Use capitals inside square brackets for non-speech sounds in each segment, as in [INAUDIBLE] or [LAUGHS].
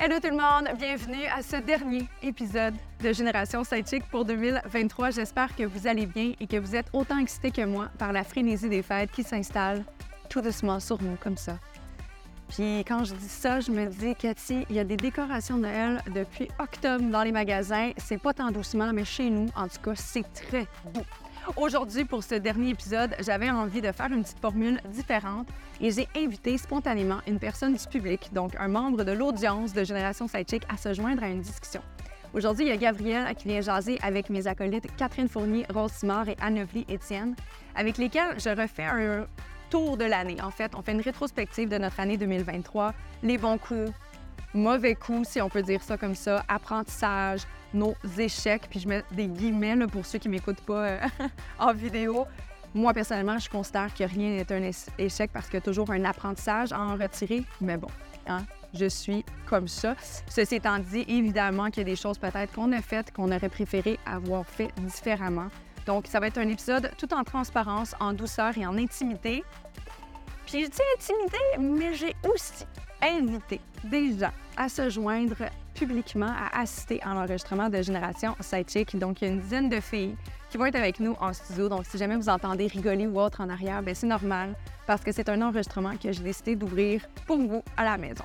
Hello tout le monde, bienvenue à ce dernier épisode de Génération Sidechick pour 2023. J'espère que vous allez bien et que vous êtes autant excités que moi par la frénésie des fêtes qui s'installe tout doucement sur nous comme ça. Puis quand je dis ça, je me dis, Cathy, il y a des décorations de Noël depuis octobre dans les magasins. C'est pas tant doucement, mais chez nous, en tout cas, c'est très beau. Aujourd'hui, pour ce dernier épisode, j'avais envie de faire une petite formule différente et j'ai invité spontanément une personne du public, donc un membre de l'audience de Génération Sidechick, à se joindre à une discussion. Aujourd'hui, il y a Gabrielle qui vient jaser avec mes acolytes Catherine Fournier, Rose Simard et Anne-Evely Étienne, avec lesquels je refais un tour de l'année. En fait, on fait une rétrospective de notre année 2023, les bons coups, mauvais coups, si on peut dire ça comme ça, apprentissage, nos échecs, puis je mets des guillemets pour ceux qui m'écoutent pas euh, [LAUGHS] en vidéo. Moi, personnellement, je considère que rien n'est un échec parce a toujours un apprentissage à en retirer. Mais bon, hein, je suis comme ça. Ceci étant dit, évidemment qu'il y a des choses peut-être qu'on a faites qu'on aurait préféré avoir fait différemment. Donc, ça va être un épisode tout en transparence, en douceur et en intimité. Puis je dis intimité, mais j'ai aussi invité des gens à se joindre publiquement à assister à l'enregistrement de Génération Sidechick. Donc, il y a une dizaine de filles qui vont être avec nous en studio. Donc, si jamais vous entendez rigoler ou autre en arrière, bien, c'est normal parce que c'est un enregistrement que j'ai décidé d'ouvrir pour vous à la maison.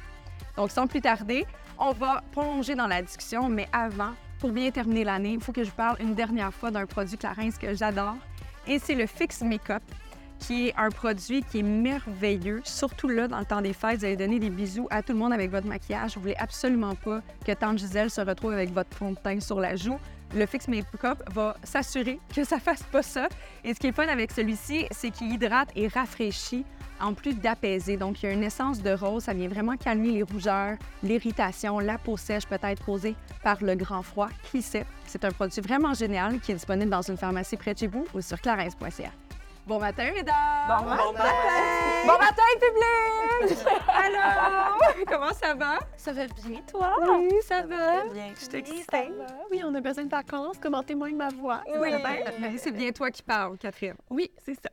Donc, sans plus tarder, on va plonger dans la discussion, mais avant, pour bien terminer l'année, il faut que je parle une dernière fois d'un produit Clarins que j'adore et c'est le Fix Makeup qui est un produit qui est merveilleux. Surtout là, dans le temps des fêtes, vous allez donner des bisous à tout le monde avec votre maquillage. Vous voulez absolument pas que Tante Gisèle se retrouve avec votre fond de teint sur la joue. Le Fix Makeup va s'assurer que ça fasse pas ça. Et ce qui est fun avec celui-ci, c'est qu'il hydrate et rafraîchit en plus d'apaiser. Donc, il y a une essence de rose. Ça vient vraiment calmer les rougeurs, l'irritation, la peau sèche peut-être causée par le grand froid. Qui sait? C'est un produit vraiment génial qui est disponible dans une pharmacie près de chez vous ou sur clarins.ca. Bon matin, mesdames! Bon matin! Bon matin, public! [LAUGHS] Alors, comment ça va? Ça va bien, toi? Oui, ça va. Bien. Je suis excitée. Oui, on a besoin de vacances. Comment témoigne ma voix? Oui, Ça [LAUGHS] c'est bien toi qui parles, Catherine. Oui, c'est ça.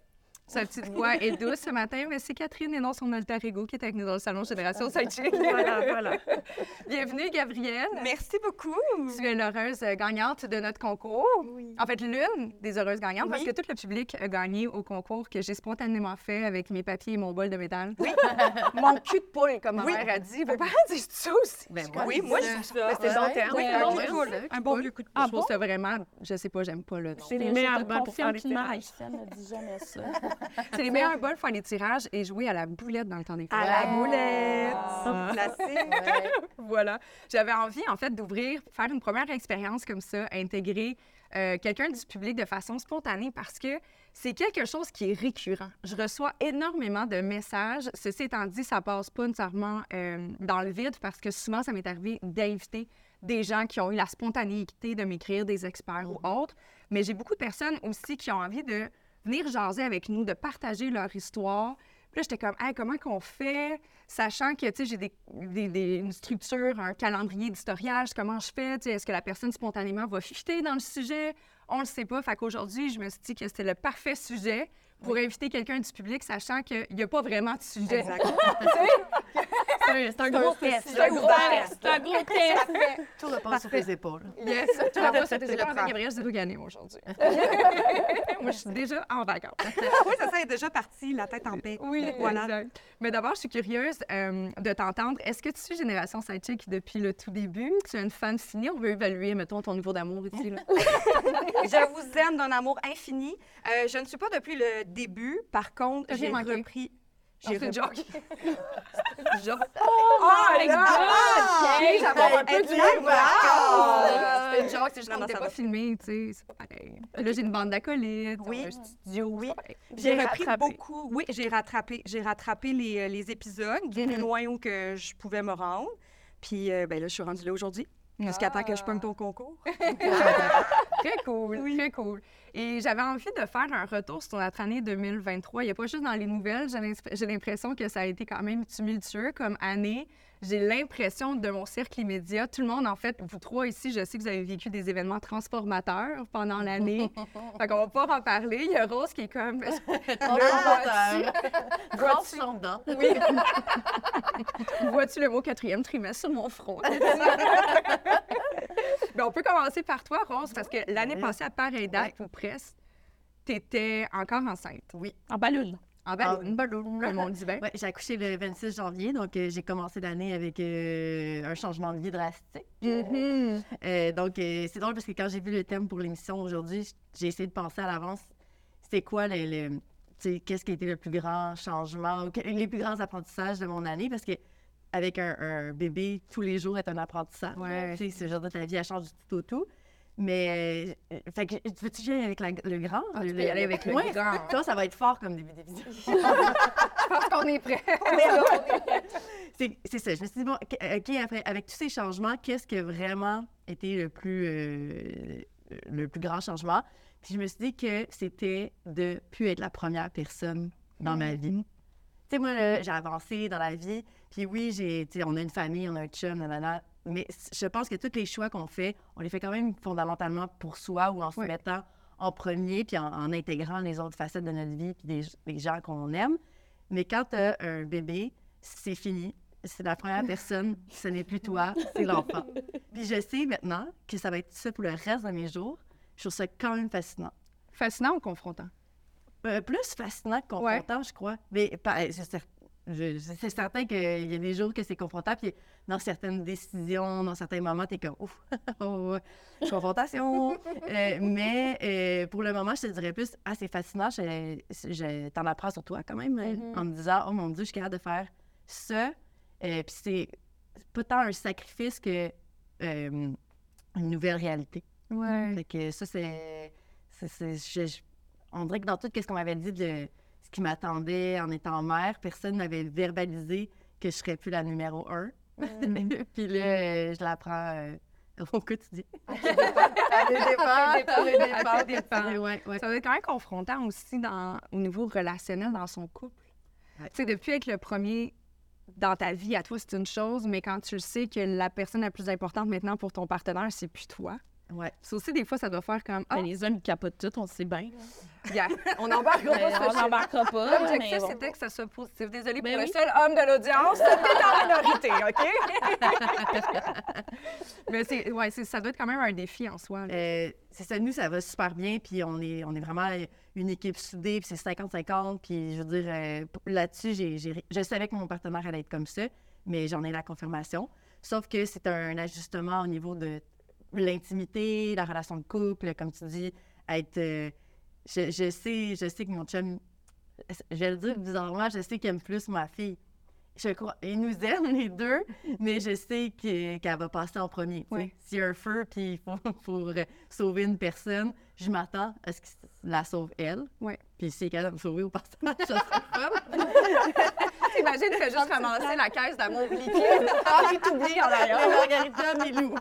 Sa petite voix est douce ce matin, mais c'est Catherine et non son alter ego qui est avec nous dans le salon Génération Sidechick. [LAUGHS] Voilà, voilà. Bienvenue, Gabrielle. Merci beaucoup. Tu es l'heureuse gagnante de notre concours. Oui. En fait, l'une des heureuses gagnantes, parce que tout le public a gagné au concours que j'ai spontanément fait avec mes papiers et mon bol de métal. Oui. [LAUGHS] Mon cul de poule, comme ma Oui. mère a dit. Vos parents disent ça aussi. Ben, moi, Oui, je moi, je dis ça. Bon Ouais. terme. Oui, un un bon coup de de Un bon vieux coup de Je trouve ça vraiment, je sais pas, j'aime pas le C'est les meilleurs pour faire. Ça ne dit jamais ça. [LAUGHS] [LAUGHS] C'est les meilleurs bols pour faire les tirages et jouer à la boulette dans le temps des fêtes. À la boulette. Ah. Classique. [LAUGHS] voilà. J'avais envie, en fait, d'ouvrir, faire une première expérience comme ça, intégrer euh, quelqu'un du public de façon spontanée parce que c'est quelque chose qui est récurrent. Je reçois énormément de messages. Ceci étant dit, ça passe pas nécessairement euh, dans le vide parce que souvent, ça m'est arrivé d'inviter des gens qui ont eu la spontanéité de m'écrire, des experts ou autres. Mais j'ai beaucoup de personnes aussi qui ont envie de venir jaser avec nous, de partager leur histoire. Puis là, j'étais comme, hey, comment qu'on fait? Sachant que, tu sais, j'ai des, des- des- une structure, un calendrier d'historiage, comment je fais? Tu sais, Est-ce que la personne spontanément va fitter dans le sujet? On le sait pas. Fait qu'aujourd'hui, je me suis dit que c'était le parfait sujet pour inviter quelqu'un du public, sachant qu'il n'y a pas vraiment de sujet. Exact. [LAUGHS] C'est un gros test. C'est un gros test. C'est un gros test. Tout repose sur tes épaules. Yes, vas pas sur tes épaules. Gabriel, je dois gagner aujourd'hui. [LAUGHS] Moi, je suis déjà en vacances. [LAUGHS] oui, ça, ça est déjà parti, la tête en paix. Oui, Voilà. Mais d'abord, je suis curieuse euh, de t'entendre. Est-ce que tu suis Génération Sidechick depuis le tout début? Tu es une fan finie? On veut évaluer, mettons, ton niveau d'amour ici. [LAUGHS] Je vous aime d'un amour infini. Euh, je ne suis pas depuis le début. Par contre, j'ai repris. J'ai J'ai une joke. [LAUGHS] Genre... Oh my God! God! J'avais un peu wow! C'était une joke, c'est juste qu'on n'était pas filmé, tu sais, c'est pareil. Là, j'ai une bande d'acolytes, Oui. un studio, Oui. J'ai repris rattrapé. beaucoup. Oui, j'ai rattrapé. J'ai rattrapé les, euh, les épisodes du plus loin où que je pouvais me rendre. Puis euh, ben là, je suis rendue là aujourd'hui. Jusqu'à temps que je pogne ton concours. [LAUGHS] Très cool, très cool. Et j'avais envie de faire un retour sur notre année 2023. Il n'y a pas juste dans les nouvelles, j'ai l'impression que ça a été quand même tumultueux comme année. J'ai l'impression de mon cercle immédiat, tout le monde, en fait, vous trois ici, je sais que vous avez vécu des événements transformateurs pendant l'année. [LAUGHS] fait qu'on va pas en parler. Il y a Rose qui est comme... [LAUGHS] [LAUGHS] Transformateur. Oui. Vois-tu le mot quatrième trimestre sur mon front? Ben, on peut commencer par toi, Rose, parce que l'année Ouais. passée, à pareille date ou tu étais encore enceinte. Oui. En ballon. En ballon, comme on dit bien. Ouais, j'ai accouché le 26 janvier, donc euh, j'ai commencé l'année avec euh, un changement de vie drastique. Mhm. Euh, donc, euh, c'est drôle parce que quand j'ai vu le thème pour l'émission aujourd'hui, j'ai essayé de penser à l'avance, c'était quoi le, le- tu sais, qu'est-ce qui a été le plus grand changement, ou les plus grands apprentissages de mon année, parce que avec un, un bébé, tous les jours est un apprentissage. Ouais. Tu sais, c'est genre de ta vie, elle change du tout au tout. Mais, euh, euh, fait que, veux-tu y aller avec la- le grand? Ah, tu peux y aller avec le Ouais, grand. Toi, ça va être fort comme début d'émission. [LAUGHS] Je pense qu'on est prêt. [LAUGHS] C'est c'est ça. Je me suis dit, bon, OK, OK, après, avec tous ces changements, qu'est-ce qui a vraiment été le plus, euh, le plus grand changement? Puis je me suis dit que c'était de plus être la première personne dans ma vie. Tu sais, moi, j'ai avancé dans la vie. Puis oui, j'ai, tu on a une famille, on a un chum, nanana. Mais je pense que tous les choix qu'on fait, on les fait quand même fondamentalement pour soi ou en se mettant en premier, puis en, en intégrant les autres facettes de notre vie, puis les, les gens qu'on aime. Mais quand tu as un bébé, c'est fini. C'est la première personne, ce n'est plus toi, c'est l'enfant. [LAUGHS] Puis je sais maintenant que ça va être ça pour le reste de mes jours. Je trouve ça quand même fascinant. Fascinant ou confrontant? Euh, plus fascinant que confrontant, je crois. Mais pas- c'est certain qu'il y a des jours que c'est confrontant, puis dans certaines décisions, dans certains moments, tu es comme ouf, [LAUGHS] oh, confrontation. Euh, mais euh, pour le moment, je te dirais plus, ah, c'est fascinant, je, je t'en apprends sur toi quand même, euh, Mhm. en me disant, oh mon Dieu, je suis capable de faire ça. Euh, puis c'est pas tant un sacrifice que une nouvelle réalité. Ouais. Fait que ça, c'est. on dirait que dans tout ce qu'on m'avait dit de ce qui m'attendait en étant mère, personne n'avait verbalisé que je serais plus la numéro un. [LAUGHS] Puis là, euh, je l'apprends euh, au quotidien. [LAUGHS] À des dépens, à des dépens. Ouais, ouais. Ça va être quand même confrontant aussi dans, au niveau relationnel dans son couple. Ouais. Tu sais, depuis être le premier dans ta vie, à toi, c'est une chose, mais quand tu le sais que la personne la plus importante maintenant pour ton partenaire, c'est plus toi. Ouais. Ça aussi, des fois, ça doit faire comme Ah, Ben, les hommes, ils capotent tout, on le sait bien. yeah, on embarquera Mais pas ce on n'embarquera pas. L'objectif, bon. c'était que ça soit positif. Désolée Ben pour oui. le seul homme de l'audience. T'es en minorité, OK? [LAUGHS] Mais c'est, ouais, c'est- ça doit être quand même un défi en soi. Euh, c'est ça, nous, ça va super bien, puis on est, on est vraiment une équipe soudée, puis c'est 50-50, puis je veux dire, euh, là-dessus, j'ai, j'ai- je savais que mon partenaire allait être comme ça, mais j'en ai la confirmation. Sauf que c'est un ajustement au niveau de l'intimité, la relation de couple, comme tu dis, être... euh, je, je sais, je sais que mon chum, je vais le dire bizarrement, je sais qu'il aime plus ma fille. Je crois, il nous aime les deux, mais je sais que- qu'elle va passer en premier. Ouais. S'il y a un feu puis il faut [LAUGHS] pour euh, sauver une personne, je m'attends à ce qu'il la sauve elle. Ouais. Puis si elle de me sauver au passage, ça serait fun. [LAUGHS] T'imagines, tu fais juste ramasser la caisse d'amour liquide. [LAUGHS] Ah, j'ai tout oublié en arrière. Margarita Milou.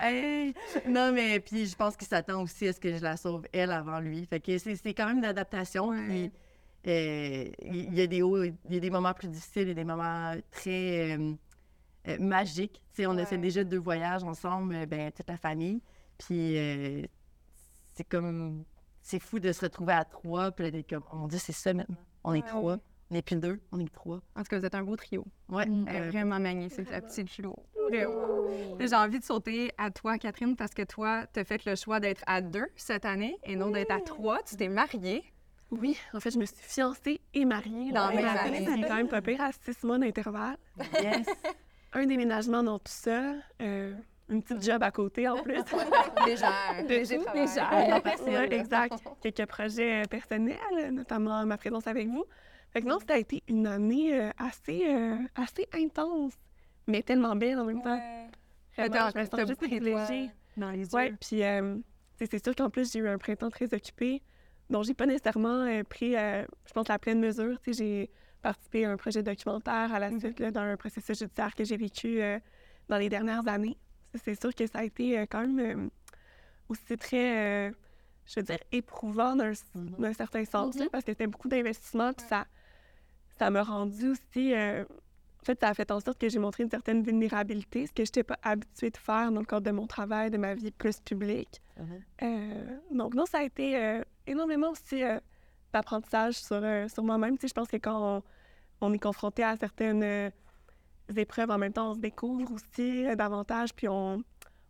Hey! Non, mais puis je pense qu'il s'attend aussi à ce que je la sauve elle avant lui. Fait que c'est quand même une adaptation. Puis euh, il y a des hauts, il y a des moments plus difficiles, il y a des moments très euh, euh, magiques. On a fait déjà deux voyages ensemble, ben, toute la famille. Puis c'est comme. C'est fou de se retrouver à trois, puis d'être comme, mon Dieu, c'est ça maintenant. On est Ouais, trois. ouais. On n'est plus deux, on est trois. En tout cas, vous êtes un beau trio. Ouais. Mm. Est euh, vraiment magnifique, la petite Flo. Vraiment. Là, J'ai envie de sauter à toi, Catherine, parce que toi, tu as fait le choix d'être à deux cette année et non d'être à trois. Tu t'es mariée. Oui, en fait, je me suis fiancée et mariée dans Ouais, la même année. fait quand même pas pire à six mois d'intervalle. yes. Un déménagement dans tout ça, euh, une petite job à côté en plus. [LAUGHS] Légère. Légère. Ouais, exact. Quelques projets personnels, notamment ma présence avec vous. Fait que non, ça a été une année euh, assez, euh, assez intense, mais tellement belle en même temps. Vraiment, Attends, je me sens juste privilégiée. Dans les puis euh, c'est sûr qu'en plus, j'ai eu un printemps très occupé, dont j'ai pas nécessairement pris, je pense, la pleine mesure. J'ai participé à un projet documentaire à la suite là, dans un processus judiciaire que j'ai vécu dans les dernières années. C'est sûr que ça a été quand même aussi très, je veux dire, éprouvant d'un d'un certain sens, là, Mhm. parce que c'était beaucoup d'investissement, puis ça ça m'a rendu aussi... euh, en fait, ça a fait en sorte que j'ai montré une certaine vulnérabilité, ce que je n'étais pas habituée de faire dans le cadre de mon travail, de ma vie plus publique. Mhm. Euh, donc non, ça a été euh, énormément aussi euh, d'apprentissage sur, euh, sur moi-même. Tu sais, je pense que quand on, on est confronté à certaines euh, épreuves, en même temps, on se découvre aussi euh, davantage, puis on,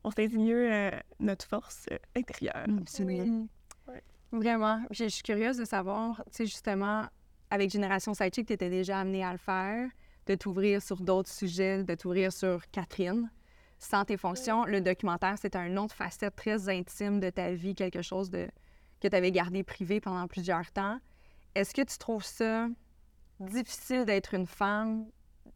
on saisit mieux euh, notre force euh, intérieure. Absolument. Ouais. Vraiment. Je suis curieuse de savoir, tu sais, justement, avec Génération Sidechick, tu étais déjà amenée à le faire, de t'ouvrir sur d'autres sujets, de t'ouvrir sur Catherine. Sans tes fonctions, le documentaire, c'est une autre facette très intime de ta vie, quelque chose que tu avais gardé privé pendant plusieurs temps. Est-ce que tu trouves ça difficile d'être une femme,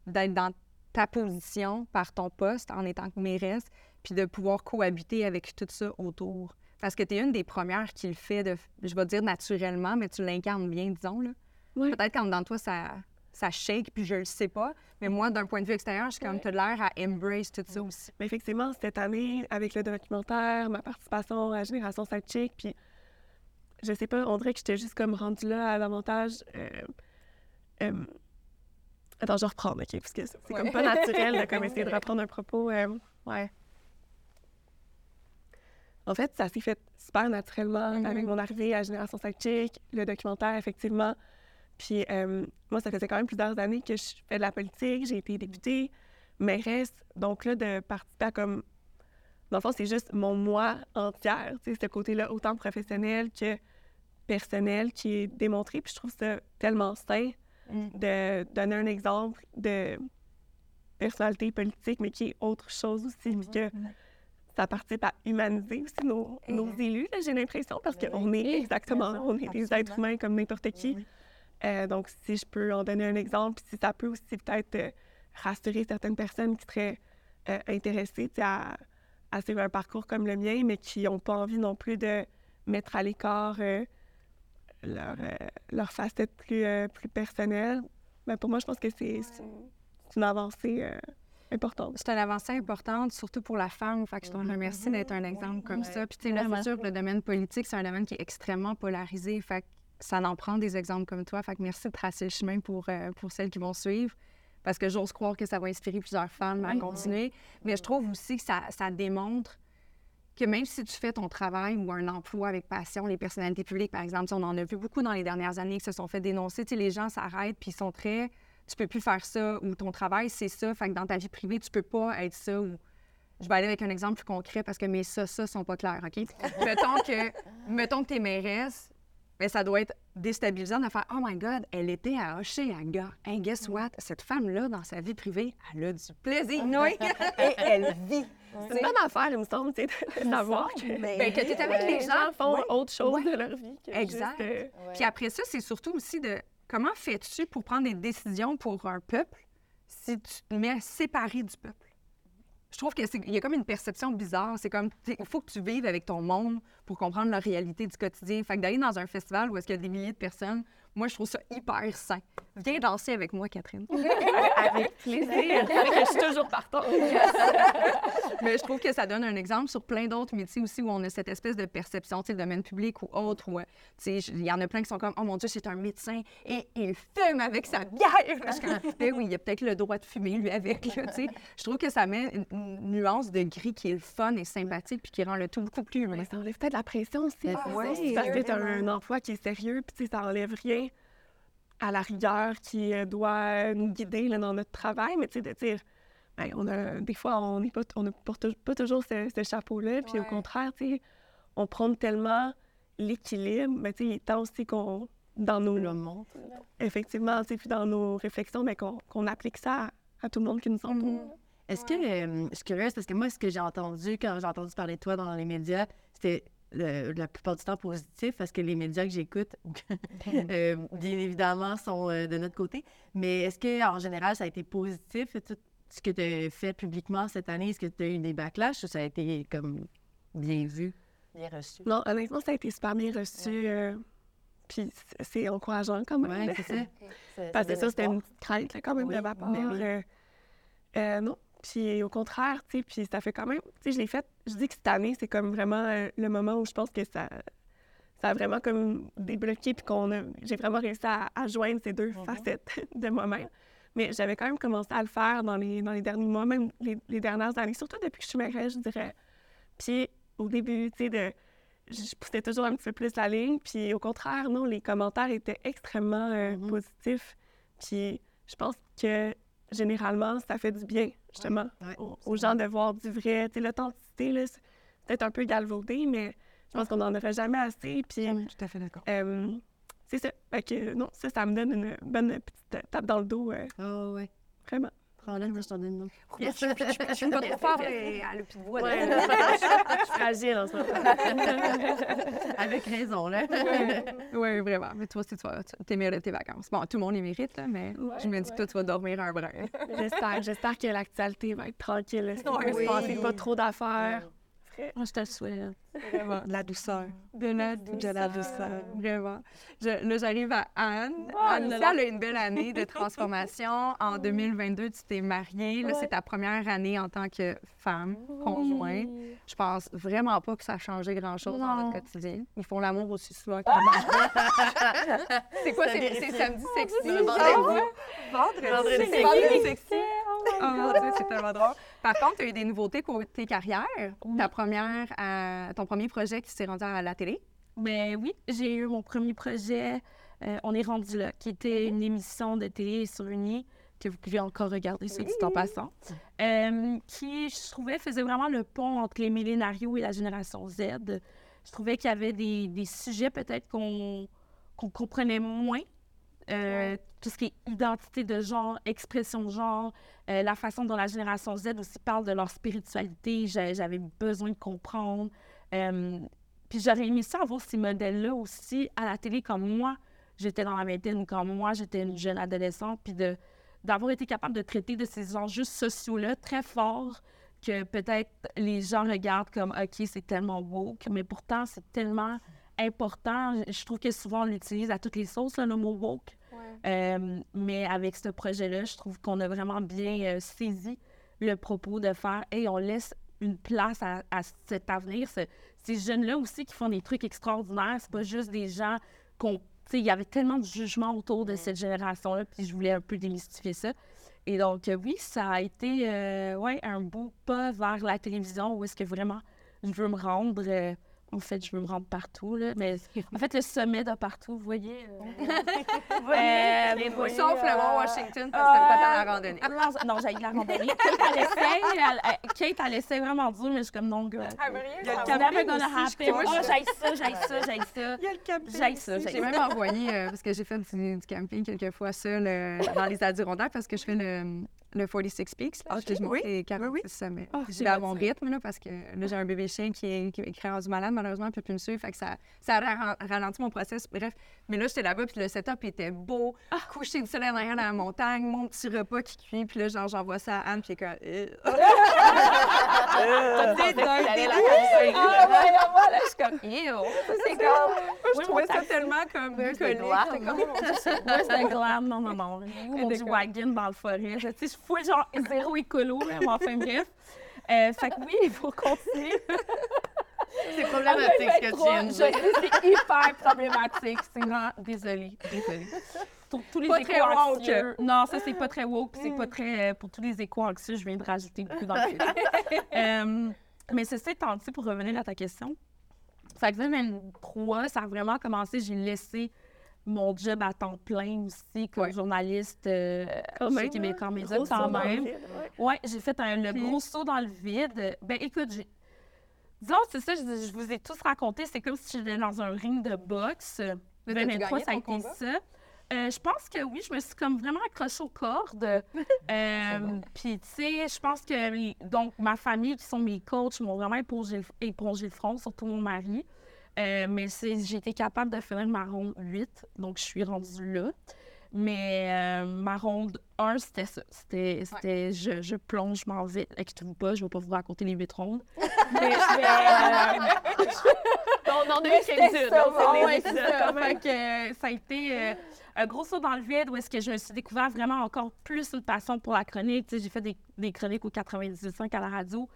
d'être dans ta position par ton poste en étant mairesse, puis de pouvoir cohabiter avec tout ça autour? Parce que tu es une des premières qui le fait, de, je vais dire naturellement, mais tu l'incarnes bien, disons. Là. Ouais. Peut-être quand dans toi, ça, ça shake, puis je le sais pas. Mais moi, d'un point de vue extérieur, je suis comme, Ouais. tu as l'air à embrace tout ça aussi. Mais effectivement, cette année, avec le documentaire, ma participation à Génération Sidechick, puis je sais pas, on dirait que j'étais juste comme rendue là à davantage. euh, euh, Attends, je reprends, OK? Parce que c'est comme pas naturel de comme essayer de [LAUGHS] reprendre un propos. euh, ouais. En fait, ça s'est fait super naturellement avec mon arrivée à Génération Sidechick, le documentaire, effectivement. Puis euh, moi, ça faisait quand même plusieurs années que je fais de la politique. J'ai été députée, mairesse. Donc là, de participer à comme... Dans le fond, c'est juste mon moi entière. Tu sais, ce côté-là, autant professionnel que personnel, qui est démontré. Puis je trouve ça tellement sain Mm. de donner un exemple de personnalité politique, mais qui est autre chose aussi. Puis que ça participe à humaniser aussi nos, nos élus, là, j'ai l'impression, parce qu'on est exactement, on est des êtres humains comme n'importe qui. Euh, donc, si je peux en donner un exemple, puis si ça peut aussi peut-être euh, rassurer certaines personnes qui seraient euh, intéressées à, à suivre un parcours comme le mien, mais qui n'ont pas envie non plus de mettre à l'écart euh, leur, euh, leur facette plus, euh, plus personnelle, ben, pour moi, je pense que c'est une- c'est une avancée euh, importante. C'est une avancée importante, surtout pour la femme. Fait que je te remercie d'être un exemple comme ça. Puis, tu sais, le domaine politique, c'est un domaine qui est extrêmement polarisé. Fait que ça en prend des exemples comme toi. Fait que merci de tracer le chemin pour, euh, pour celles qui vont suivre. Parce que j'ose croire que ça va inspirer plusieurs femmes à continuer. Mais je trouve aussi que ça, ça démontre que même si tu fais ton travail ou un emploi avec passion, les personnalités publiques, par exemple, on en a vu beaucoup dans les dernières années qui se sont fait dénoncer. Tu sais, les gens s'arrêtent puis ils sont très tu peux plus faire ça ou ton travail, c'est ça. Fait que dans ta vie privée, tu peux pas être ça ou. Je vais aller avec un exemple plus concret parce que mes ça, ça sont pas clairs, OK? [LAUGHS] mettons que, mettons que t'es mairesse, ben ça doit être déstabilisant de faire Oh my God, elle était à Hocher, à gars. Hey, guess what? Cette femme-là, dans sa vie privée, elle a du plaisir. Oui. [LAUGHS] Et elle vit. C'est une bonne affaire, il me semble, tu sais, de savoir que Ben, que t'es avec les les gens. gens font Ouais. autre chose Ouais. de leur vie. Que Exact. juste, euh, Puis après ça, c'est surtout aussi de comment fais-tu pour prendre des décisions pour un peuple si tu te mets séparé du peuple? Je trouve qu'il y a comme une perception bizarre. C'est comme, il faut que tu vives avec ton monde pour comprendre la réalité du quotidien. Fait que d'aller dans un festival où est-ce qu'il y a des milliers de personnes, moi, je trouve ça hyper sain. Viens danser avec moi, Catherine. [LAUGHS] avec plaisir. je suis toujours partante. [LAUGHS] Mais je trouve que ça donne un exemple sur plein d'autres métiers aussi où on a cette espèce de perception, tu sais, le domaine public ou autre, euh, tu sais, il y en a plein qui sont comme, oh mon Dieu, c'est un médecin et il fume avec sa bière. Comme, [LAUGHS] Ben oui, il a peut-être le droit de fumer, lui, avec, là, tu sais. Je trouve que ça met une, nuance de gris qui est le fun et sympathique puis qui rend le tout beaucoup plus humain. Mais ça enlève peut-être la pression aussi. Ah, ouais. Parce que as un emploi qui est sérieux, puis ça enlève rien à la rigueur qui euh, doit nous guider là, dans notre travail. Mais tu sais, de dire, ben, on a, des fois, on n'est pas, on ne porte pas toujours ce, ce chapeau-là. Puis au contraire, tu sais, on prend tellement l'équilibre. Mais tu sais, il est temps aussi qu'on, dans nos, Le monde. effectivement, tu sais, puis dans nos réflexions, mais qu'on, qu'on applique ça à, à tout le monde qui nous entoure. Est-ce que, euh, je suis curieuse parce que moi, ce que j'ai entendu quand j'ai entendu parler de toi dans les médias, c'était le- la plupart du temps positif parce que les médias que j'écoute, [LAUGHS] euh, bien évidemment, sont euh, de notre côté. Mais est-ce que en général, ça a été positif, tout ce que tu as fait publiquement cette année? Est-ce que tu as eu des backlash ou ça a été comme bien vu, bien reçu? Non, honnêtement, ça a été super bien reçu. euh, puis c'est- encourageant quand même. Oui, c'est [LAUGHS] ça. Parce que ça, c'était une petite crainte là, quand même Oui, de ma part. ben oui. Euh, euh, non, Puis au contraire, tu sais, puis ça fait quand même, tu sais, je l'ai fait, je dis que cette année, c'est comme vraiment euh, le moment où je pense que ça, ça a vraiment comme débloqué, puis qu'on a, j'ai vraiment réussi à, à joindre ces deux facettes [LAUGHS] de moi-même. Mais j'avais quand même commencé à le faire dans les, dans les derniers mois, même les, les dernières années, surtout depuis que je suis mairesse, je dirais. Puis au début, tu sais, de, je je poussais toujours un petit peu plus la ligne, puis au contraire, non, les commentaires étaient extrêmement euh, Mhm. positifs. Puis je pense que généralement, ça fait du bien, justement, Ouais, aux, aux gens de voir du vrai. Tu sais, l'authenticité, là, c'est peut-être un peu galvaudé, mais je pense qu'on n'en aurait jamais assez. Puis, Tout à fait d'accord. euh, c'est ça. Fait que, non, ça, ça me donne une bonne petite tape dans le dos, euh, Oh, ouais. vraiment. Je t'en donne une. Je suis [LAUGHS] pas trop fort à je suis fragile en ce moment. [LAUGHS] Avec raison, là. [LAUGHS] Oui, vraiment. Mais toi aussi, tu vas tu mérites tes vacances. Bon, tout le monde les mérite, là, mais Ouais, je me dis que toi, tu vas dormir un brin. J'espère, j'espère que l'actualité va être tranquille. Il Oui. va se passer pas trop d'affaires? Moi, je te le souhaite. Vraiment. La douceur. De la De la douceur. Vraiment. Je- là, j'arrive à Anne. Anne aussi, elle a une belle année de [LAUGHS] transformation. En 2022, tu t'es mariée. Là, c'est ta première année en tant que femme, conjointe. Je pense vraiment pas que ça a changé grand-chose dans notre quotidien. Ils font l'amour aussi souvent que [LAUGHS] moi. C'est quoi? C'est c'est samedi sexy? Vendredi. Vendredi. sexy. Vendredi sexy. Oh mon Dieu, c'est tellement drôle. Par contre, tu as eu des nouveautés côté carrière. Ta première, euh, ton premier projet qui s'est rendu à la télé? Mais oui, j'ai eu mon premier projet, euh, On est rendu là, qui était une émission de télé sur Uni que vous pouvez encore regarder, sur dit en passant, euh, qui, je trouvais, faisait vraiment le pont entre les millénarios et la génération Z. Je trouvais qu'il y avait des, des sujets peut-être qu'on qu'on comprenait moins. Euh, tout ce qui est identité de genre, expression de genre, euh, la façon dont la génération Z aussi parle de leur spiritualité, j'a- j'avais besoin de comprendre. Euh, puis j'aurais aimé ça avoir ces modèles-là aussi à la télé comme moi. J'étais dans la vingtaine, comme moi, j'étais une jeune adolescente, puis d'avoir été capable de traiter de ces enjeux sociaux-là très forts que peut-être les gens regardent comme OK, c'est tellement woke, mais pourtant c'est tellement important. Je- trouve que souvent on l'utilise à toutes les sauces, là, le mot woke. Euh, mais avec ce projet-là, je trouve qu'on a vraiment bien euh, saisi le propos de faire et on laisse une place à, à cet avenir. Ce- ces jeunes-là aussi qui font des trucs extraordinaires, c'est pas juste des gens qu'on. Il y avait tellement de jugements autour de cette génération-là, puis je voulais un peu démystifier ça. Et donc, euh, oui, ça a été ouais, un beau pas vers la télévision où est-ce que vraiment je veux me rendre. En fait, je veux me rendre partout, là. Mais [LAUGHS] en fait, le sommet de partout, vous voyez. euh, euh, [LAUGHS] les voyez, Sauf le euh, Mont Washington, parce que pas tant la randonnée. non, non, j'ai la randonnée. Kate, elle Kate, elle essaie vraiment dur, mais je suis comme non, girl. Il y a le camping gonna happen. Oh, j'aille ça, j'aille ça, j'aille ça. Il y a le camping. J'aille ça, j'aille J'ai même envoyé, euh, parce que j'ai fait du, du camping quelques fois seul euh, dans les Adirondacks, parce que je fais le, le 46 Peaks. Là, je, je monte Oui, les 46 oui, oui. sommets. Oh, J'y j'ai vais à mon rythme, là, parce que là, j'ai un bébé chien qui est, qui est rendu malade, malheureusement, il peut plus me suivre. Fait que ça, ça a ra- ralenti mon process. Bref, mais là, j'étais là-bas, puis le setup était beau. Coucher du soleil en arrière dans la montagne, mon petit repas qui cuit, puis là, genre, j'envoie ça à Anne, puis elle est comme... Euh. T'es la dégoût. Ah, là, je suis comme. [LAUGHS] C'est Je trouvais ça tellement comme [LAUGHS] c'est un glam, non, wagon dans le forêt. Je, tu sais, fous genre zéro écolo, mais enfin bref. Euh, fait que oui, il faut continuer. C'est problématique ce que tu viens de dire. c'est hyper problématique. C'est vraiment... Désolée, désolée. Pour tous les Pas échos anxieux. Non, ça, c'est pas très woke. C'est pas très... euh, Pour tous les échos anxieux, je viens de rajouter beaucoup le film. [LAUGHS] Euh, mais ceci étant dit, pour revenir à ta question, fait que 2023, ça a vraiment commencé. J'ai laissé mon job à temps plein aussi comme Ouais. journaliste euh, Quand chez hein? Quand même. vide, ouais. Ouais, j'ai fait un, le Puis- gros saut dans le vide. Ben écoute, j'ai... Disons, c'est ça, je, je vous ai tous raconté, c'est comme si j'étais dans un ring de boxe. t'as-tu 2023, gagné ça a été ça. Euh, je pense que oui, je me suis comme vraiment accrochée aux cordes. [LAUGHS] Euh, Puis, tu sais, je pense que donc ma famille, qui sont mes coachs, m'ont vraiment épongé, épongé le front, surtout mon mari. Euh, mais j'ai été capable de finir ma ronde 8, donc je suis rendue là. Mais euh, ma ronde 1, c'était ça. C'était, c'était je, je plonge, je m'en vais. Inquiétez-vous pas, je vais pas vous raconter les huit rondes. [LAUGHS] Mais je vais, euh, [LAUGHS] on en a eu quelques-unes. ça, ouais, ça. a été euh, un gros saut dans le vide où est-ce que je me suis découvert vraiment encore plus une passion pour la chronique. J'ai fait des, des chroniques au 98.5 à la radio.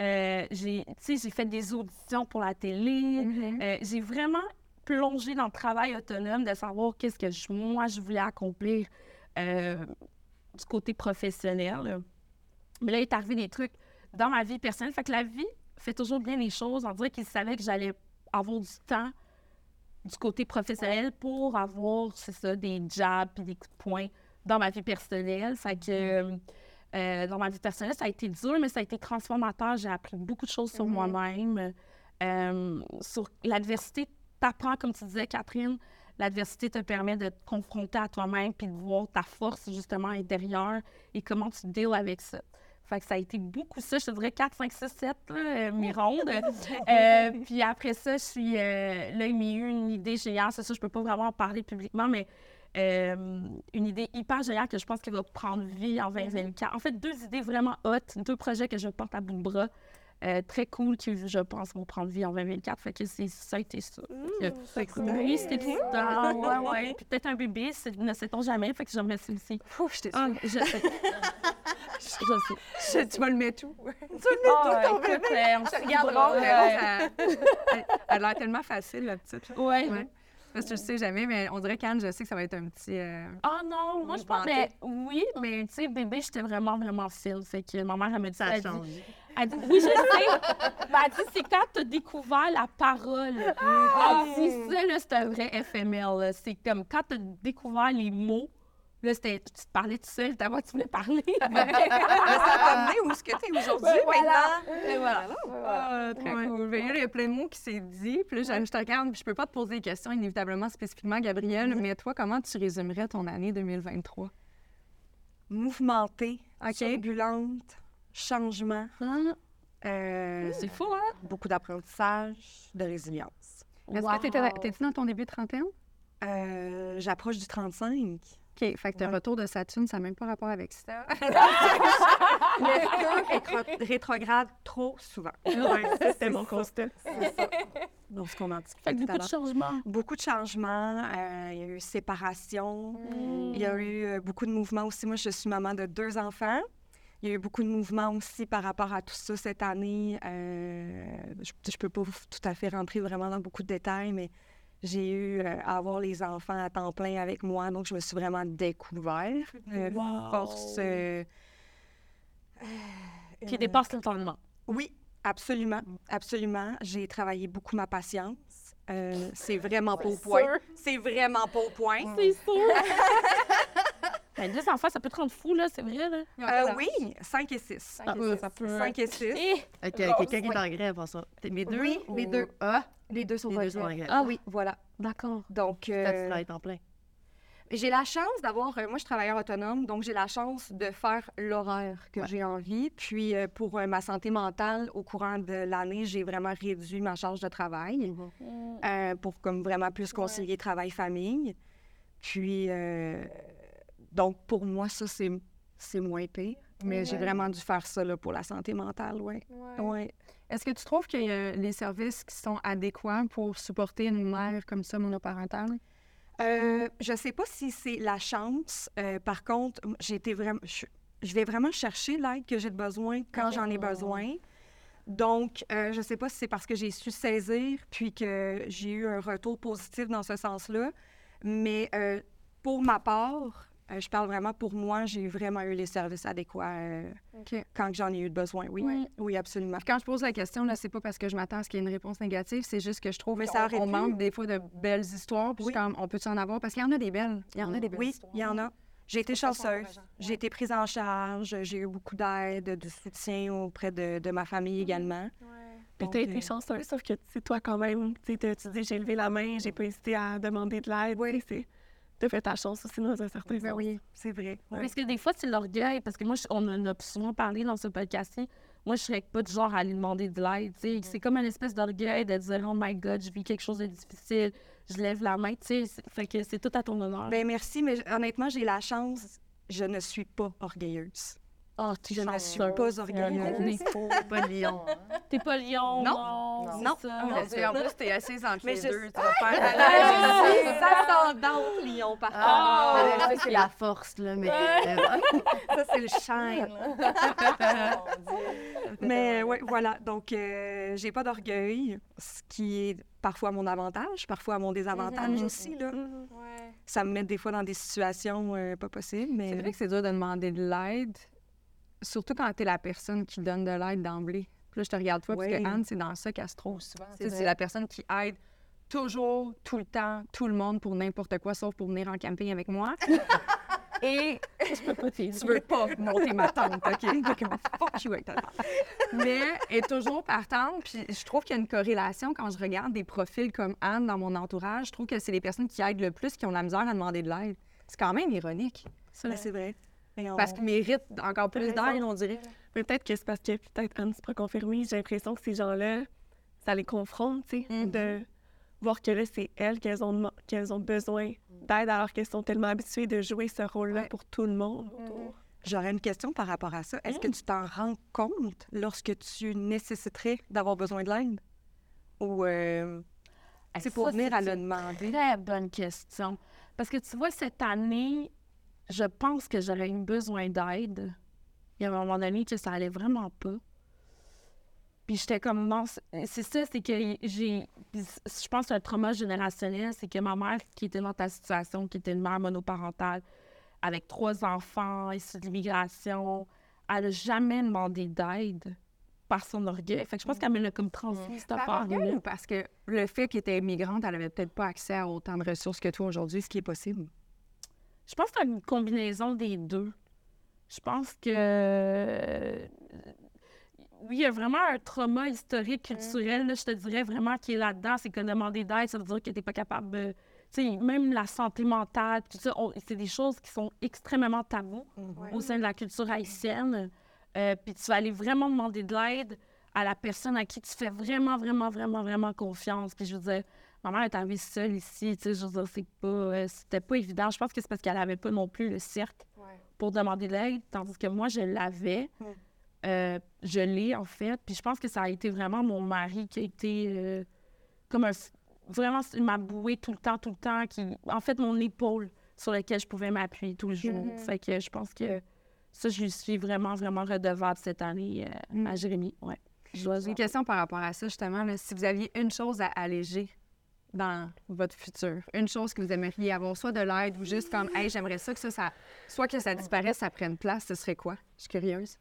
Euh, j'ai, fait des auditions pour la télé. Euh, j'ai vraiment plongé dans le travail autonome de savoir qu'est-ce que je- moi je voulais accomplir euh, du côté professionnel. Mais là, il est arrivé des trucs dans ma vie personnelle. Fait que la vie fait toujours bien les choses. On dirait qu'il savait que j'allais avoir du temps du côté professionnel pour avoir, c'est ça, des jobs puis des coups de poing dans ma vie personnelle. Fait que euh, dans ma vie personnelle, ça a été dur, mais ça a été transformateur. J'ai appris beaucoup de choses sur moi-même. Euh, sur l'adversité, t'apprends, comme tu disais, Catherine, l'adversité te permet de te confronter à toi-même puis de voir ta force, justement, intérieure et comment tu deals avec ça. Fait que ça a été beaucoup ça, je te dirais 4, 5, 6, 7, là, euh, mes [LAUGHS] rondes. Euh, puis après ça, je suis. euh, là, il m'est eu une idée géniale, c'est ça, je peux pas vraiment en parler publiquement, mais euh, une idée hyper géniale que je pense qu'elle va prendre vie en 2024. En fait, deux idées vraiment hautes, deux projets que je porte à bout de bras. euh, très cool qui, je pense, vont prendre vie en 2024. Fait que c'est, ça a été ça. Oui, c'était excitant. Ouais, ouais. Peut-être un bébé, ne sait-on jamais. Fait que ça aussi. Ouf, je t'ai Ah, je sais. je sais. Tu vas le mettre où? Ah, écoute, euh, on se regardera, regarde, mais bon, ça- Elle elle a l'air tellement facile, la petite. Ouais. Ouais. Parce que je sais jamais, mais on dirait qu'Anne, je sais que ça va être un petit. euh, Ah non, moi je pense, mais oui, mais tu sais, bébé, j'étais vraiment, vraiment fine. Fait que ma mère, elle me dit, Ça a elle dit, changé. elle dit, oui, je sais. Ben, elle dit, c'est quand tu as découvert la parole. Elle dit, ça, là, c'est un vrai FML. C'est comme quand tu as découvert les mots, là, c'était, tu te parlais tout seul, tu voulais parler. [LAUGHS] Mais ça t'a amené où est-ce que t'es aujourd'hui, maintenant? Et voilà. Ah, très cool. Mais Il y a plein de mots qui s'est dit. Puis là, je- je te regarde, puis je peux pas te poser des questions, inévitablement, spécifiquement, Gabrielle. Mais toi, comment tu résumerais ton année 2023? Mouvementée, OK. turbulente, changement, euh, C'est fou, hein? beaucoup d'apprentissage, de résilience. Est-ce que t'étais- t'es-tu dans ton début de trentaine? Euh, J'approche du 35. OK. Fait que le retour de Saturne, ça n'a même pas rapport avec ça. [LAUGHS] Mercure rétro- rétrograde trop souvent. C'était mon constat. Donc, ce qu'on en discutait Fait que beaucoup de changements. Beaucoup de changements. euh, il y a eu séparation. Il y a eu euh, beaucoup de mouvements aussi. Moi, je suis maman de deux enfants. Il y a eu beaucoup de mouvements aussi par rapport à tout ça cette année. Euh, je ne peux pas tout à fait rentrer vraiment dans beaucoup de détails, mais j'ai eu euh, à avoir les enfants à temps plein avec moi. Donc, je me suis vraiment découvert. Euh, Wow. Force. euh, Qui euh, dépasse l'entendement. oui, absolument, absolument. J'ai travaillé beaucoup ma patience. C'est vraiment pas au point. C'est vraiment pas au point. C'est sûr. [LAUGHS] Ben, deux enfants, ça peut te rendre fou, là, c'est vrai, là. Euh, oui, 5 et 6. Ah, ça peut... 5 et 6. Eh! Ok, quelqu'un qui est en grève, en ça. T'es- Mes deux? Oui, ou- les deux. Ah, Les deux sont les en deux sont en grève. grève. Ah Oui, voilà. D'accord. Donc, euh, tu travailles en plein. j'ai la chance d'avoir. euh, moi, je suis travailleur autonome, donc j'ai la chance de faire l'horaire que Ouais. j'ai envie. Puis, euh, pour euh, ma santé mentale, au courant de l'année, j'ai vraiment réduit ma charge de travail euh, pour comme vraiment plus concilier travail-famille. Puis, euh, donc, pour moi, ça, c'est, moins pire. Mais j'ai vraiment dû faire ça là, pour la santé mentale, oui. Ouais. Est-ce que tu trouves qu'il y a les services qui sont adéquats pour supporter une mère comme ça monoparentale? Euh, je sais pas si c'est la chance. Euh, par contre, j'ai été vraiment, je, je vais vraiment chercher l'aide que j'ai besoin quand j'en ai besoin. Donc, euh, je sais pas si c'est parce que j'ai su saisir puis que j'ai eu un retour positif dans ce sens-là. Mais pour ma part, euh, je parle vraiment pour moi, j'ai vraiment eu les services adéquats euh, quand j'en ai eu besoin. Oui, oui, absolument. Puis quand je pose la question, là, c'est pas parce que je m'attends à ce qu'il y ait une réponse négative, c'est juste que je trouve qu'on- manque des fois de belles histoires. Puis Oui. comme, on peut-tu en avoir? Parce qu'il y en a des belles. Il y en a des belles Oui, histoires. il y en a. J'ai été chanceuse. J'ai été prise en charge. J'ai eu beaucoup d'aide, de soutien auprès de, de ma famille également. Mais Donc, t'as été chanceuse, sauf que tu sais, toi, quand même, tu tu dis j'ai levé la main, j'ai pas hésité à demander de l'aide. Oui. T'as fait ta chance aussi dans un certain Ben sens. oui, c'est vrai. ouais. Parce que des fois, c'est l'orgueil. Parce que moi, je- on en a souvent parlé dans ce podcast-ci. Moi, je serais pas du genre à aller demander de l'aide. tu sais. C'est comme une espèce d'orgueil de dire Oh my God, je vis quelque chose de difficile. je lève la main, tu sais. c'est- Fait que c'est tout à ton honneur. Ben merci, mais honnêtement, j'ai la chance. Je ne suis pas orgueilleuse. Oh, tu Je ne suis pas orgueilleuse. [LAUGHS] C'est pas Lyon. hein. T'es pas lion, Non. non. Non. c'est Non. ça. Mon Dieu, en plus, t'es assise entre Mais les je- deux. Tu vas faire Ah, la Lyon, par contre. Ah, ça, c'est la force, là, mais... euh, [LAUGHS] Ça, c'est le shine. [LAUGHS] Mais oui, voilà. Donc, euh, j'ai pas d'orgueil, ce qui est parfois à mon avantage, parfois à mon désavantage aussi. Là. Ça me met des fois dans des situations euh, pas possibles. Mais C'est vrai que c'est dur de demander de l'aide, surtout quand t'es la personne qui donne de l'aide d'emblée. Puis là, je te regarde toi, parce que Anne, c'est dans ça qu'elle se trouve souvent. Tu. C'est la personne qui aide toujours, tout le temps, tout le monde pour n'importe quoi, sauf pour venir en camping avec moi. [LAUGHS] Et tu veux pas monter ma tante, OK? [LAUGHS] Donc, fuck you avec ta tante. Mais elle est toujours partante, puis je trouve qu'il y a une corrélation quand je regarde des profils comme Anne dans mon entourage. Je trouve que c'est les personnes qui aident le plus qui ont de la misère à demander de l'aide. C'est quand même ironique, Ben, c'est vrai. On- parce qu'ils méritent encore plus d'aide, on dirait. Mais peut-être que c'est parce que, peut-être Anne, c'est pas confirmé, j'ai l'impression que ces gens-là, ça les confronte, tu sais, Mhm. de voir que là, c'est elles qu'elles ont, qu'elles ont besoin d'aide alors qu'elles sont tellement habituées de jouer ce rôle-là Ouais. pour tout le monde. J'aurais une question par rapport à ça. Est-ce Mm. que tu t'en rends compte lorsque tu nécessiterais d'avoir besoin de l'aide? Ou euh, c'est pour Ça, venir c'est à le une demander? Très bonne question. Parce que tu vois, cette année, je pense que j'aurais eu besoin d'aide. Il y a un moment donné que ça allait vraiment pas. Puis j'étais comme, non, c'est ça, c'est que j'ai. Je pense que un trauma générationnel, c'est que ma mère, qui était dans ta situation, qui était une mère monoparentale, avec trois enfants, issue de l'immigration, elle n'a jamais demandé d'aide par son orgueil. Fait que je pense qu'elle me l'a comme transmis, cette Par affaire-là. orgueil ou parce que le fait qu'elle était immigrante, elle avait peut-être pas accès à autant de ressources que toi aujourd'hui, ce qui est possible? Je pense que c'est une combinaison des deux. Je pense que. euh, Oui, il y a vraiment un trauma historique, culturel, là, je te dirais vraiment, qui est là-dedans. C'est que demander d'aide, ça veut dire que tu n'es pas capable de. Tu sais, même la santé mentale, tout ça, c'est des choses qui sont extrêmement tabous au sein de la culture haïtienne. Euh, puis tu vas aller vraiment demander de l'aide à la personne à qui tu fais vraiment, vraiment, vraiment, vraiment confiance. Puis je veux dire, ma mère est arrivée seule ici, tu sais, je veux dire, pas, euh, c'était pas évident. Je pense que c'est parce qu'elle avait pas non plus le cercle pour demander de l'aide, tandis que moi, je l'avais. Mm. Euh, je l'ai, en fait. Puis je pense que ça a été vraiment mon mari qui a été euh, comme un... Vraiment, il m'a boué tout le temps, tout le temps. Qui, en fait, mon épaule sur laquelle je pouvais m'appuyer tout le jour. Fait que je pense que ça, je suis vraiment, vraiment redevable cette année euh, à Jérémy. Ouais. J'ai une question par rapport à ça, justement. là. si vous aviez une chose à alléger dans votre futur, une chose que vous aimeriez avoir, soit de l'aide ou juste comme, hey, j'aimerais ça que ça, ça, soit que ça disparaisse, ça prenne place, ce serait quoi? Je suis curieuse.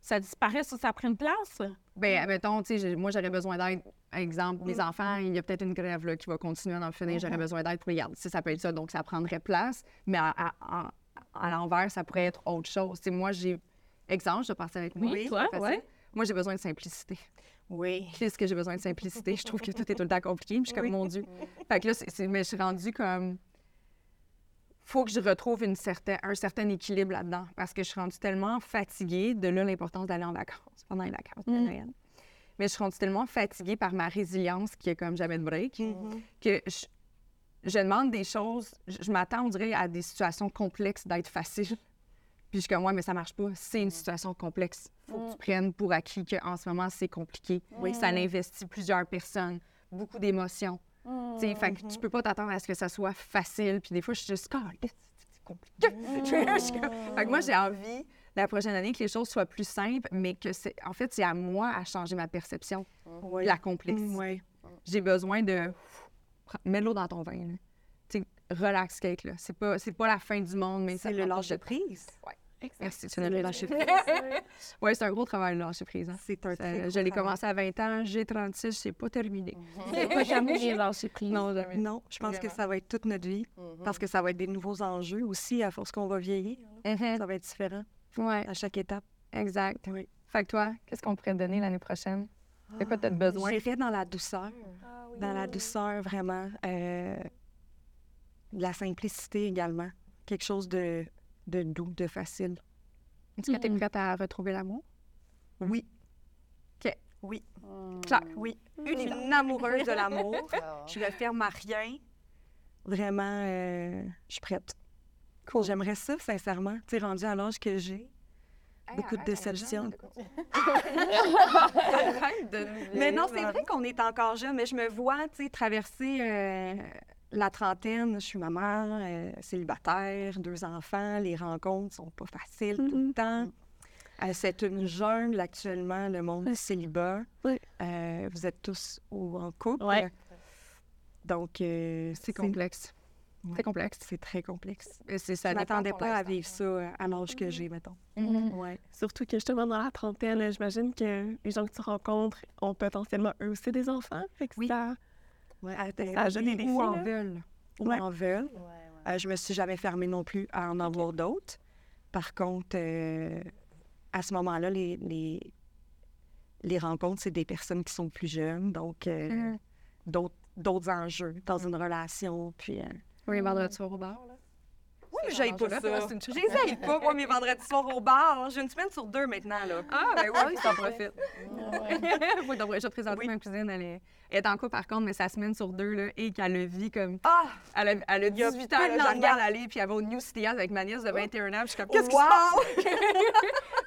Ça disparaît, ça, ça prend une place? Ben, mettons, tu sais, moi, j'aurais besoin d'aide. Exemple, mes enfants, il y a peut-être une grève là, qui va continuer à en finir. J'aurais besoin d'aide pour les garder. Ça, ça peut être ça, donc ça prendrait place. Mais à, à- à- à l'envers, ça pourrait être autre chose. Tu sais, moi, j'ai. Exemple, je passe avec moi. Oui, toi, ouais. Moi, j'ai besoin de simplicité. Oui. Qu'est-ce que j'ai besoin de simplicité? Je trouve que tout est tout le temps compliqué. Puis je suis comme, mon Dieu. Fait que là, c'est- c'est- mais je suis rendue comme. faut que je retrouve une certain, un certain équilibre là-dedans. Parce que je suis rendue tellement fatiguée, de là l'importance d'aller en vacances pendant les vacances de Mm. Noël. Mais je suis rendue tellement fatiguée par ma résilience qui est comme jamais de break que je, je demande des choses. Je, je m'attends, on dirait, à des situations complexes d'être facile. Puis je suis comme, ouais, mais ça marche pas. C'est une situation complexe. faut que tu prennes pour acquis qu'en ce moment, c'est compliqué. Oui, ça investit plusieurs personnes, beaucoup d'émotions. Tu sais, fait que tu peux pas t'attendre à ce que ça soit facile. Puis des fois, je suis juste, Caliste, c'est compliqué. [LAUGHS] Je suis comme- fait que moi, j'ai envie, la prochaine année, que les choses soient plus simples, mais que c'est, en fait, c'est à moi à changer ma perception de la complexité. Oui. J'ai besoin de mets de l'eau dans ton vin. là. Tu sais, relax, cake, là. C'est pas, c'est pas la fin du monde, mais ça C'est le lâcher de prise. Merci, lâcher prise. [LAUGHS] oui, c'est un gros travail, le lâcher prise. hein. C'est un très je l'ai commencé à 20 ans, j'ai 36, c'est pas terminé. C'est pas jamais lâcher prise? Non, jamais. Non, je pense que ça va être toute notre vie. Parce que ça va être des nouveaux enjeux aussi à force qu'on va vieillir. Mhm. Ça va être différent Ouais, à chaque étape. exact. Oui. Fait que toi, qu'est-ce qu'on pourrait te donner l'année prochaine? De quoi tu as besoin? J'irais dans la douceur. Dans la douceur, vraiment. euh, de la simplicité également. Quelque chose de, de doux, de facile. Est-ce que tu es Mhm. prête à retrouver l'amour? Oui. OK. Oui. Claire. Oui. Une amoureuse de l'amour. [LAUGHS] Je me ferme à rien. Vraiment, euh, je suis prête. J'aimerais ça, sincèrement. Tu sais, rendu à l'âge que j'ai. Beaucoup de déceptions. [LAUGHS] [LAUGHS] Mais non, c'est vrai qu'on est encore jeune, mais je me vois, tu sais, traverser euh, la trentaine. Je suis maman, euh, célibataire, deux enfants. Les rencontres sont pas faciles tout le temps. Euh, c'est une jungle actuellement, le monde du célibat. Oui. Euh, vous êtes tous ou en couple. Ouais. Donc, C'est complexe. Ouais. C'est complexe. C'est très complexe. C'est ça. Je m'attendais pas à vivre ça à l'âge que j'ai, mettons. Ouais. Surtout que justement dans la trentaine, j'imagine que les gens que tu rencontres ont potentiellement eux aussi des enfants. Fait que Oui. ça, Ouais, ça ajoute des défis. ou en là. veulent. Ou Ouais. en veulent. Euh, je me suis jamais fermée non plus à en avoir d'autres. Par contre, euh, à ce moment-là, les, les, les rencontres, c'est des personnes qui sont plus jeunes, donc euh, Mhm. d'autres d'autres enjeux dans une relation. Puis, euh, Oui, vendredi soir au bar. là. Oui, mais j'aille pas ça. J'essaye pas, moi, mes vendredis soirs au bar. J'ai une semaine sur deux maintenant, là. Ah, ben oui, t'en profites. oui, donc, je vais te présenter Oui. ma cousine. Elle est, elle est en couple, par contre, mais sa semaine sur deux, là, et qu'elle le vit comme. Ah! Elle a, elle a y a 18 pas ans, là, je regarde aller, puis elle va au New City House avec ma nièce de 21 ans, puis je suis comme, qu'est-ce qui se passe?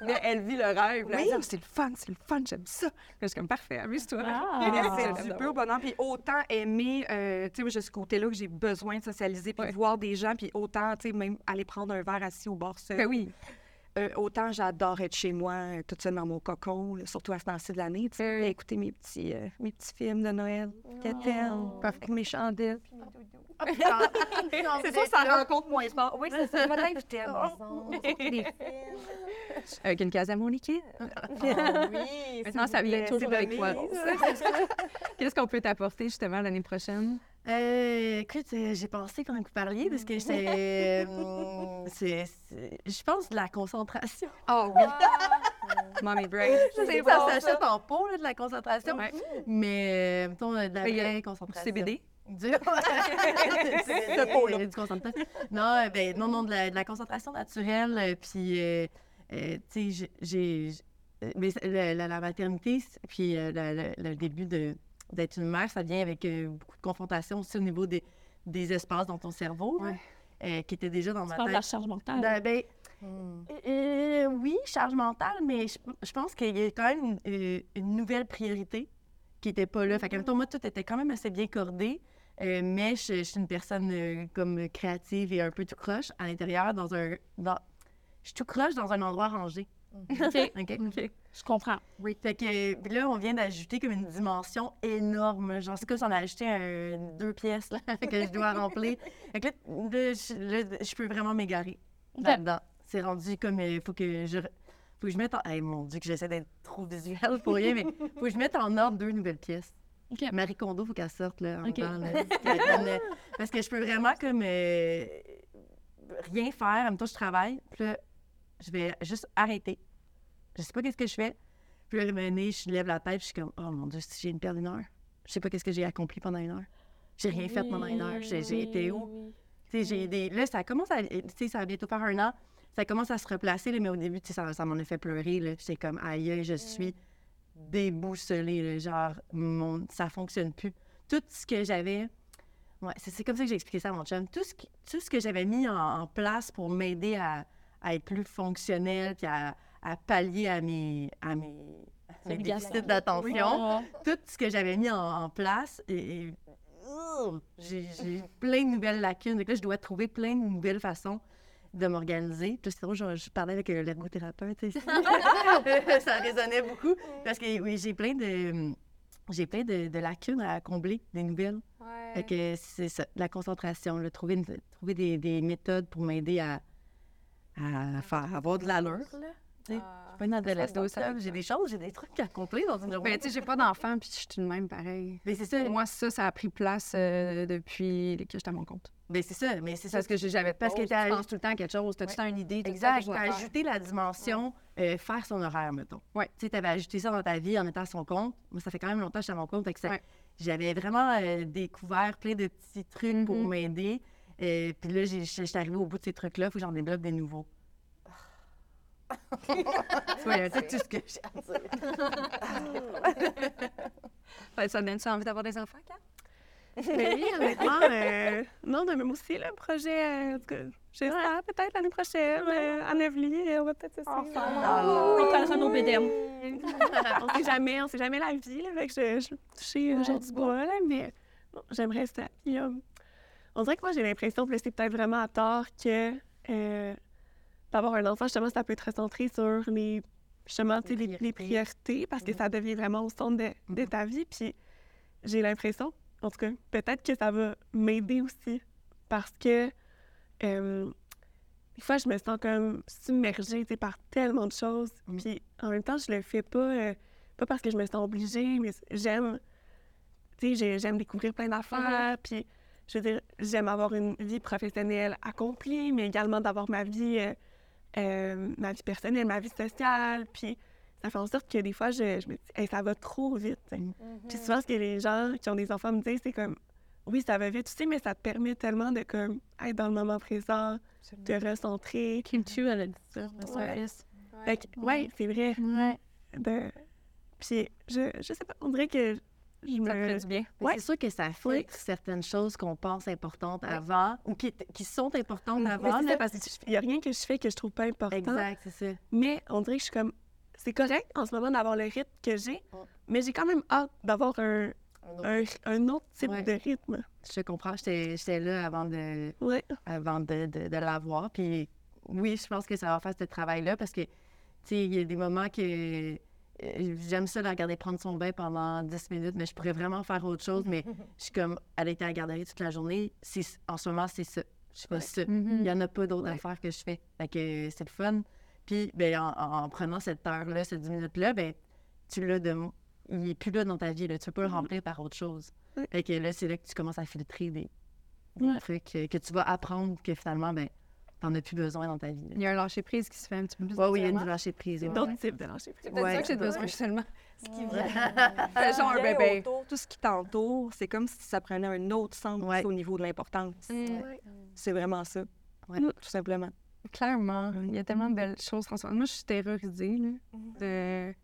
[LAUGHS] mais elle vit le rêve. là. Elle Oui. dit, Ah, c'est le fun, c'est le fun, j'aime ça. Puis je suis comme, parfait, amuse-toi. Ah. [LAUGHS] Mais Ah. c'est du pur bonheur. Puis autant aimer, euh, tu sais, moi, j'ai ce côté-là que j'ai besoin de socialiser, puis Ouais. de voir des gens, puis autant, tu sais, même aller prendre un verre assis au bar seul. Ben oui. Euh, autant j'adore être chez moi, euh, toute seule dans mon cocon, là, surtout à ce temps-ci de l'année, tu sais, écouter mes petits, euh, mes petits films de Noël, Quétaine, avec mes chandelles. [LAUGHS] [LAUGHS] c'est sûr, ça rencontre moins fort. Oui, c'est ça. T'inviter à la maison. Avec une case à mon liquide. oui, Maintenant, ça vient toujours avec toi, Rose. [LAUGHS] Qu'est-ce qu'on peut t'apporter, justement, l'année prochaine? Euh, écoute, euh, j'ai pensé quand vous parliez parce que [LAUGHS] c'est. euh, c'est- Je pense de la concentration. Oh oui. [LAUGHS] Mommy break. C'est ça s'achète en pot, là, de la concentration. Ouais. Mais, mettons, de la Mais il y a vraie concentration. CBD. Du... [LAUGHS] Ce pot-là. Du concentrant. Non, ben, non, non, de la, de la concentration naturelle. Puis, euh, euh, tu sais, j'ai- mais la, la- la maternité, puis le début de- d'être une mère, ça vient avec euh, beaucoup de confrontation aussi au niveau des, des espaces dans ton cerveau, Ouais. euh, qui étaient déjà dans Tu ma parles de la tête. charge mentale. Ben, ben, euh, oui, charge mentale, mais je, je pense qu'il y a quand même une, une nouvelle priorité qui n'était pas là. Fait que, mettons, moi, tout était quand même assez bien cordé, euh, mais je, je suis une personne euh, comme créative et un peu tout croche à l'intérieur, dans un... Dans, je suis tout croche dans un endroit rangé. OK. OK? Je comprends. Oui. Fait que là, on vient d'ajouter comme une dimension énorme. Genre, c'est comme si on a ajouté un, deux pièces là, [LAUGHS] que je dois remplir. Fait que là, là, je, là, je peux vraiment m'égarer là-dedans. C'est rendu comme il faut que je. Faut que je mette en. Hey, mon Dieu, que j'essaie d'être trop visuelle pour rien, mais faut que je mette en ordre deux nouvelles pièces. OK. Marie Kondo, faut qu'elle sorte là, en temps, là. Euh, Parce que je peux vraiment comme euh, rien faire. En même temps, je travaille. Puis là, je vais juste arrêter. Je sais pas qu'est-ce que je fais. Puis là, le je lève la tête, puis je suis comme, oh mon Dieu, j'ai une perdre une heure. Je sais pas qu'est-ce que j'ai accompli pendant une heure. J'ai rien fait pendant une heure. J'ai été où? J'ai. Là, ça commence à... Tu sais, ça va bientôt faire un an. Ça commence à se replacer, là, mais au début, ça, ça m'en a fait pleurer. J'étais comme, aïe, je suis déboussolée, là. Genre, mon... ça fonctionne plus. Tout ce que j'avais... Ouais, c'est c'est comme ça que j'ai expliqué ça à mon chum. Tout ce, qui- tout ce que j'avais mis en, place pour m'aider à, à être plus fonctionnel, puis à, à pallier à mes, à mes, déficits d'attention, Ouais. tout ce que j'avais mis en, en place, et, et- j'ai plein de nouvelles lacunes. Donc là, je dois trouver plein de nouvelles façons de m'organiser. Puis c'est je, je parlais avec euh, l'ergothérapeute ici. [LAUGHS] ça résonnait beaucoup. Parce que oui, j'ai plein de j'ai plein de, de lacunes à combler, des nouvelles. Fait que c'est ça, la concentration, là, trouver, une- trouver des, des méthodes pour m'aider à, à faire avoir de l'allure. Sais, Je suis pas une adolescente, j'ai des choses, j'ai des trucs à accomplir dans une journée. Ben, tu sais, j'ai pas d'enfant, puis je suis de même pareil. Mais c'est ça, Moi, ça, ça a pris place euh, depuis que j'étais à mon compte. mais c'est ça, mais c'est ça. Parce que j'avais Parce parce que tu penses tout le temps à quelque chose, tu as tout le temps une idée? tout Exact. Tu as faire. ajouté la dimension euh, faire son horaire, mettons. Ouais. Tu sais, tu avais ajouté ça dans ta vie en mettant à son compte. Moi, ça fait quand même longtemps que je suis à mon compte. fait que ça- Ouais. J'avais vraiment euh, découvert plein de petits trucs pour Mhm. m'aider. Euh, Puis là, j'étais arrivée au bout de ces trucs-là. Il faut que j'en débloque des nouveaux. Ouais, C'est tout ce que j'ai à dire. [LAUGHS] Ouais, ça donne ça envie d'avoir des enfants, Kat? Mais oui, honnêtement, euh, non, mais même aussi, le projet, euh, en j'espère peut-être l'année prochaine, euh, à Nevely, euh, on va peut-être se suivre. On parlera nos BDM. [LAUGHS] on sait jamais, on sait jamais la vie, là, fait que je, je toucher euh, genre du bois, là, mais bon, j'aimerais ça. Puis, euh, on dirait que moi, j'ai l'impression, là, c'est peut-être vraiment à tort, que euh, d'avoir un enfant, justement, ça peut être centré sur les, justement, tu sais, les, les priorités, parce que ça devient vraiment au centre de, de ta vie, puis j'ai l'impression, en tout cas, peut-être que ça va m'aider aussi, parce que euh, des fois, je me sens comme submergée, par tellement de choses, puis en même temps, je le fais pas, euh, pas parce que je me sens obligée, mais j'aime, tu sais, j'ai- j'aime découvrir plein d'affaires, puis je veux dire, j'aime avoir une vie professionnelle accomplie, mais également d'avoir ma vie, euh, euh, ma vie personnelle, ma vie sociale, puis ça fait en sorte que des fois, je, je me dis, Hey, ça va trop vite. tu sais. Puis souvent, ce que les gens qui ont des enfants me disent, c'est comme, oui, ça va vite, tu sais, mais ça te permet tellement de comme, être dans le moment présent, de recentrer. Kim Chu, elle a dit ça, Ouais. service. Fait que, ouais, c'est vrai. Ouais. De... Puis, je, je sais pas, on dirait que je Ça te fait me... du bien. Mais Ouais. C'est sûr que ça fait Oui. certaines choses qu'on pense importantes avant ou qui, qui sont importantes Mais avant. c'est là. parce qu'il y a rien que je fais que je trouve pas important. Exact, c'est ça. Mais on dirait que je suis comme... C'est correct en ce moment d'avoir le rythme que j'ai, mais j'ai quand même hâte d'avoir un, un, un autre type Ouais. de rythme. Je te comprends. J'étais là avant de, Ouais. avant de, de, de l'avoir. Puis oui, je pense que ça va faire ce travail-là parce que, tu sais, il y a des moments que j'aime ça la regarder prendre son bain pendant 10 minutes, mais je pourrais vraiment faire autre chose. Mais [LAUGHS] je suis comme, elle était à la garderie toute la journée. En ce moment, c'est ça. Je fais ça. Il n'y en a pas d'autres affaires que je fais. Fait que c'est le fun. Puis, ben, en, en- en prenant cette heure-là, ces 10 minutes-là, ben, tu l'as de. Il n'est plus là dans ta vie. Là. Tu peux pas le remplir par autre chose. Fait que là, c'est là que tu commences à filtrer des, des Ouais. trucs euh, que tu vas apprendre que finalement, ben, t'en as plus besoin dans ta vie. Il y a un lâcher-prise qui se fait un petit peu plus. Oui, oui, il y a une naturellement. lâcher prise. D'autres types de lâcher prise. C'est peut-être ça que j'ai besoin, seulement. Ce qui vient, [LAUGHS] [LAUGHS] Genre un bébé. autour, tout ce qui t'entoure, c'est comme si ça prenait un autre sens Ouais. au niveau de l'importance. C'est vraiment ça. Ouais. Tout simplement. Clairement. Il y a tellement de belles choses, François. Moi, je suis terrorisée. Là, de...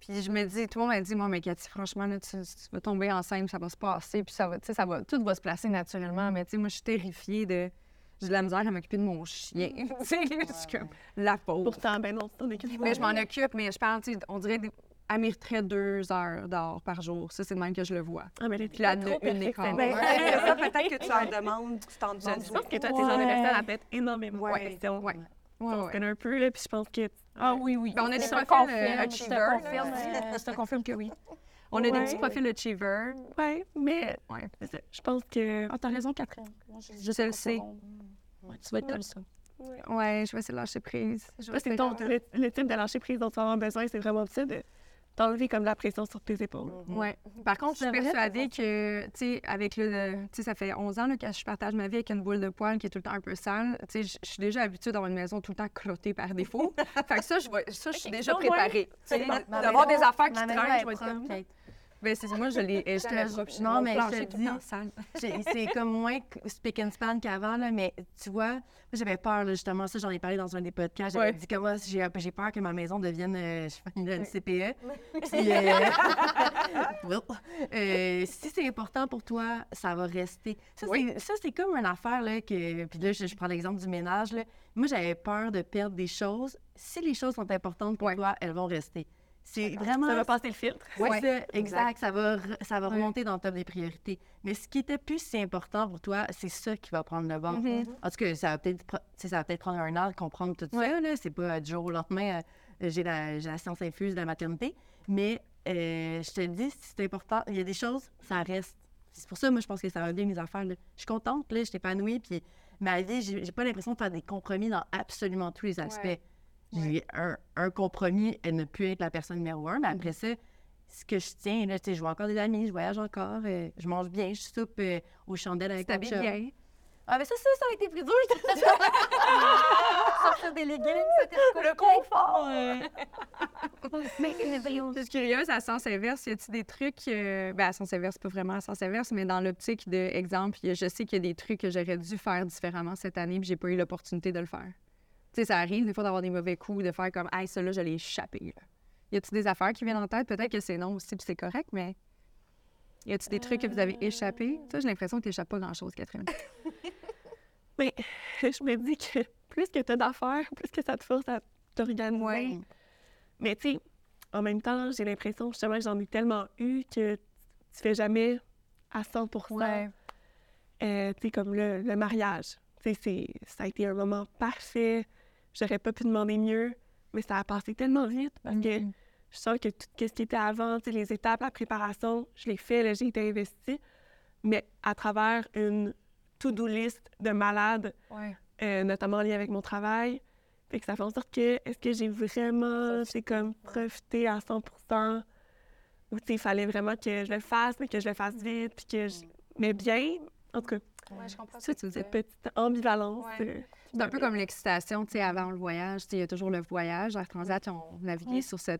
Puis je me dis, tout le monde m'a dit, moi, mais Cathy, franchement, là, tu, tu vas tomber enceinte, ça va se passer, puis ça va, tu sais, ça va, tout va se placer naturellement. Mais tu sais, moi, je suis terrifiée de. J'ai de la misère à m'occuper de mon chien. [LAUGHS] tu sais, je suis comme la pauvre. Pourtant, ben non, c'est ton équipe. Mais je m'en occupe, mais je parle, tu sais, on dirait, des... elle mériterait deux heures d'or par jour. Ça, c'est le même que je le vois. Ah, mais là, Puis là, trop une écart. Ben, ça, peut-être que tu en demandes, tu t'en demandes. Je pense que toi, t'es genre de Ouais. personne à mettre énormément Ouais. de questions. Ouais. Ouais, On se ouais. connaît un peu, là, puis je pense que... Ah oui, oui. Ben, on a des profils, achievers, je te confirme que oui. On a des petits profils achiever. Ouais, mais Ouais. je pense que... Ah, t'as raison, Catherine. Moi, je, Je le sais. Ouais, tu vas être comme ça. Ouais, je vais essayer de lâcher prise. Je Toi, vais c'est ton, le, le type de lâcher prise dont tu vas avoir besoin, c'est vraiment ça, de t'enlever comme la pression sur tes épaules. Ouais. Par contre, je suis persuadée que, tu sais, avec le. Tu sais, ça fait 11 ans là, que je partage ma vie avec une boule de poils qui est tout le temps un peu sale. Tu sais, je- suis déjà habituée d'avoir une maison tout le temps crottée par défaut. [LAUGHS] fait que ça, je, vais- ça, je suis déjà préparée. D'avoir des affaires qui traînent, je vais être comme. Ben, c'est moi, je l'ai. Je te. Non, Mon mais je te dis- [LAUGHS] C'est comme moins spick and span qu'avant, là, mais tu vois, moi, j'avais peur, là, justement, ça, j'en ai parlé dans un des podcasts. J'avais Ouais. dit que moi, j'ai peur que ma maison devienne euh, une CPE. [LAUGHS] Puis, euh, [LAUGHS] well, euh, si c'est important pour toi, ça va rester. Ça, c'est- ça, c'est comme une affaire, là, que. Puis là, je, je prends l'exemple du ménage, là. Moi, j'avais peur de perdre des choses. Si les choses sont importantes pour toi, elles vont rester. C'est vraiment. Ça va passer le filtre. Ouais, ça, exact. Ça va, ça va remonter dans le top des priorités. Mais ce qui était plus si important pour toi, c'est ça qui va prendre le bord. En tout cas, ça va peut-être ça peut-être prendre un an de comprendre tout ça. Là. C'est pas euh, du jour au lendemain, euh, j'ai la, j'ai la science infuse de la maternité. Mais euh, je te le dis, si c'est important, il y a des choses, ça reste. C'est pour ça, moi, je pense que ça va bien mes affaires. là. Je suis contente, là, je suis épanouie, puis ma vie, j'ai j'ai pas l'impression de faire des compromis dans absolument tous les aspects. J'ai un, un compromis, elle ne peut être la personne numéro un, mais après ça, ce que je tiens, là, je vois encore des amis, je voyage encore, euh, je mange bien, je soupe euh, aux chandelles avec mon bien. Ah, mais ça, ça, ça a été plus dur. [LAUGHS] Sortir des leggings, c'était le confort. [LAUGHS] Je suis curieuse, à sens inverse, y a-t-il des trucs, euh, ben à sens inverse, pas vraiment à sens inverse, mais dans l'optique de exemple, je sais qu'il y a des trucs que j'aurais dû faire différemment cette année, puis j'ai pas eu l'opportunité de le faire. Sais, ça arrive des fois d'avoir des mauvais coups, de faire comme, hey, ça là, je l'ai échappé. Là. Y a-tu des affaires qui viennent en tête? Peut-être que c'est non aussi, puis c'est correct, mais y a-tu des trucs que vous avez échappé? Ça, j'ai l'impression que tu n'échappes pas grand-chose, Catherine. Mais [LAUGHS] [LAUGHS] je me dis que plus que tu as d'affaires, plus que ça te force à t'organiser. Ouais. Mais tu sais, en même temps, j'ai l'impression justement que j'en ai tellement eu que tu fais jamais à 100 Euh, tu sais, comme le, le mariage. Tu sais, c'est- ça a été un moment parfait. J'aurais pas pu demander mieux, mais ça a passé tellement vite parce que Mhm. je sens que tout ce qui était avant, les étapes, la préparation, je l'ai fait, j'ai été investie. Mais à travers une to-do list de malades, Ouais. euh, notamment en lien avec mon travail. Fait que ça fait en sorte que, est-ce que j'ai vraiment, j'ai comme profité à 100 ou il fallait vraiment que je le fasse, mais que je le fasse vite, puis que je... Mais bien, en tout cas, Ouais, je comprends. Ça, dire. cette petite ambivalence. Ouais. euh, C'est un peu comme l'excitation, tu sais, avant le voyage. Tu sais, il y a toujours le voyage. Air Transat, ils ont navigué sur ce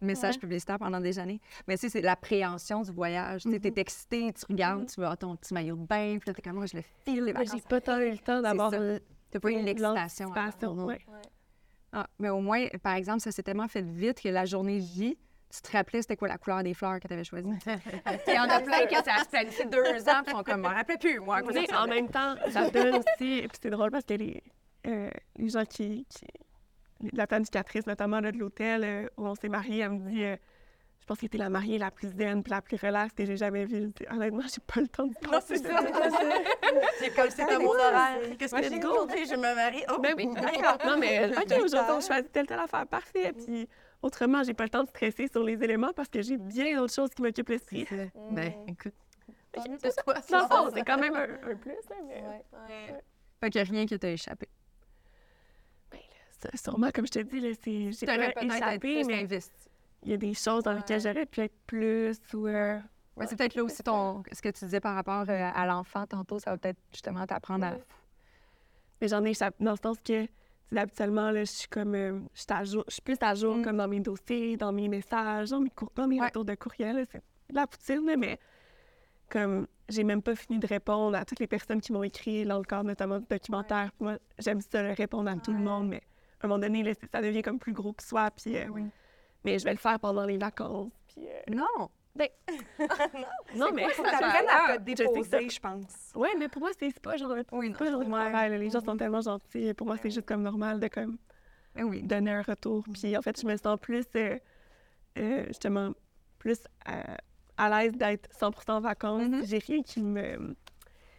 message publicitaire pendant des années. Mais tu sais, c'est l'appréhension du voyage. Tu sais, t'es excité, tu regardes, tu vois ton petit maillot de bain, puis là, t'es comme, moi, je le file, les vacances. j'ai pas tant eu le temps d'avoir euh, T'as pas eu l'excitation. ouais. Ah, mais au moins, par exemple, ça s'est tellement fait vite que la journée J, tu te rappelais c'était quoi la couleur des fleurs que tu avais choisies. [LAUGHS] Il y en a plein qui ça se planifie deux ans, puis sont comme, je me rappelais plus, moi. quoi en même temps, ça donne aussi, puis c'est drôle parce que les, euh, les gens qui, qui- La planificatrice, notamment là, de l'hôtel euh, où on s'est mariés, elle me dit euh, Je pense que t'es la mariée la plus zen puis la plus relaxe que j'ai jamais vue. Je dis, Honnêtement, j'ai pas le temps de penser. c'est ça. C'est [LAUGHS] comme c'est à mon horaire. Qu'est-ce que je j'ai aujourd'hui? Je me marie? Oh, Ben oui, non, mais [LAUGHS] OK, aujourd'hui, on choisit telle, telle affaire. Parfait. Puis autrement, j'ai pas le temps de stresser sur les éléments parce que j'ai bien d'autres choses qui m'occupent l'esprit. Ben, écoute. C'est quand même un, un plus. Là, mais... Fait qu'il y a rien qui t'a échappé. Ça, Sûrement, comme je te dis, là, c'est, j'ai pas échappé, mais investi. il y a des choses dans lesquelles j'aurais pu être plus ou... euh, Ouais, c'est peut-être là aussi ton, ce que tu disais par rapport euh, à l'enfant tantôt, ça va peut-être justement t'apprendre à. Mais j'en ai échappé dans le sens que, habituellement, là, je suis comme... euh, je, suis à jour, je suis plus à jour Mm. comme dans mes dossiers, dans mes messages, dans mes, dans mes Ouais. retours de courriel. là, C'est de la poutine, là, mais comme j'ai même pas fini de répondre à toutes les personnes qui m'ont écrit dans le cadre notamment du documentaire. Moi, j'aime ça, le répondre à tout le monde, mais à un moment donné, là, ça devient comme plus gros que soi. Puis, euh, Mais je vais le faire pendant les vacances. Puis, euh, Non! [LAUGHS] non, mais... Ça t'apprenne à te que déposer, je pense. Ouais, mais pour moi, c'est c'est pas genre... Oui, C'est pas genre là. Les gens sont tellement gentils. Pour moi, c'est juste comme normal de comme Ben oui. donner un retour. Puis en fait, je me sens plus, euh, euh, justement, plus à, à l'aise d'être 100 en vacances. Mhm. J'ai rien qui me,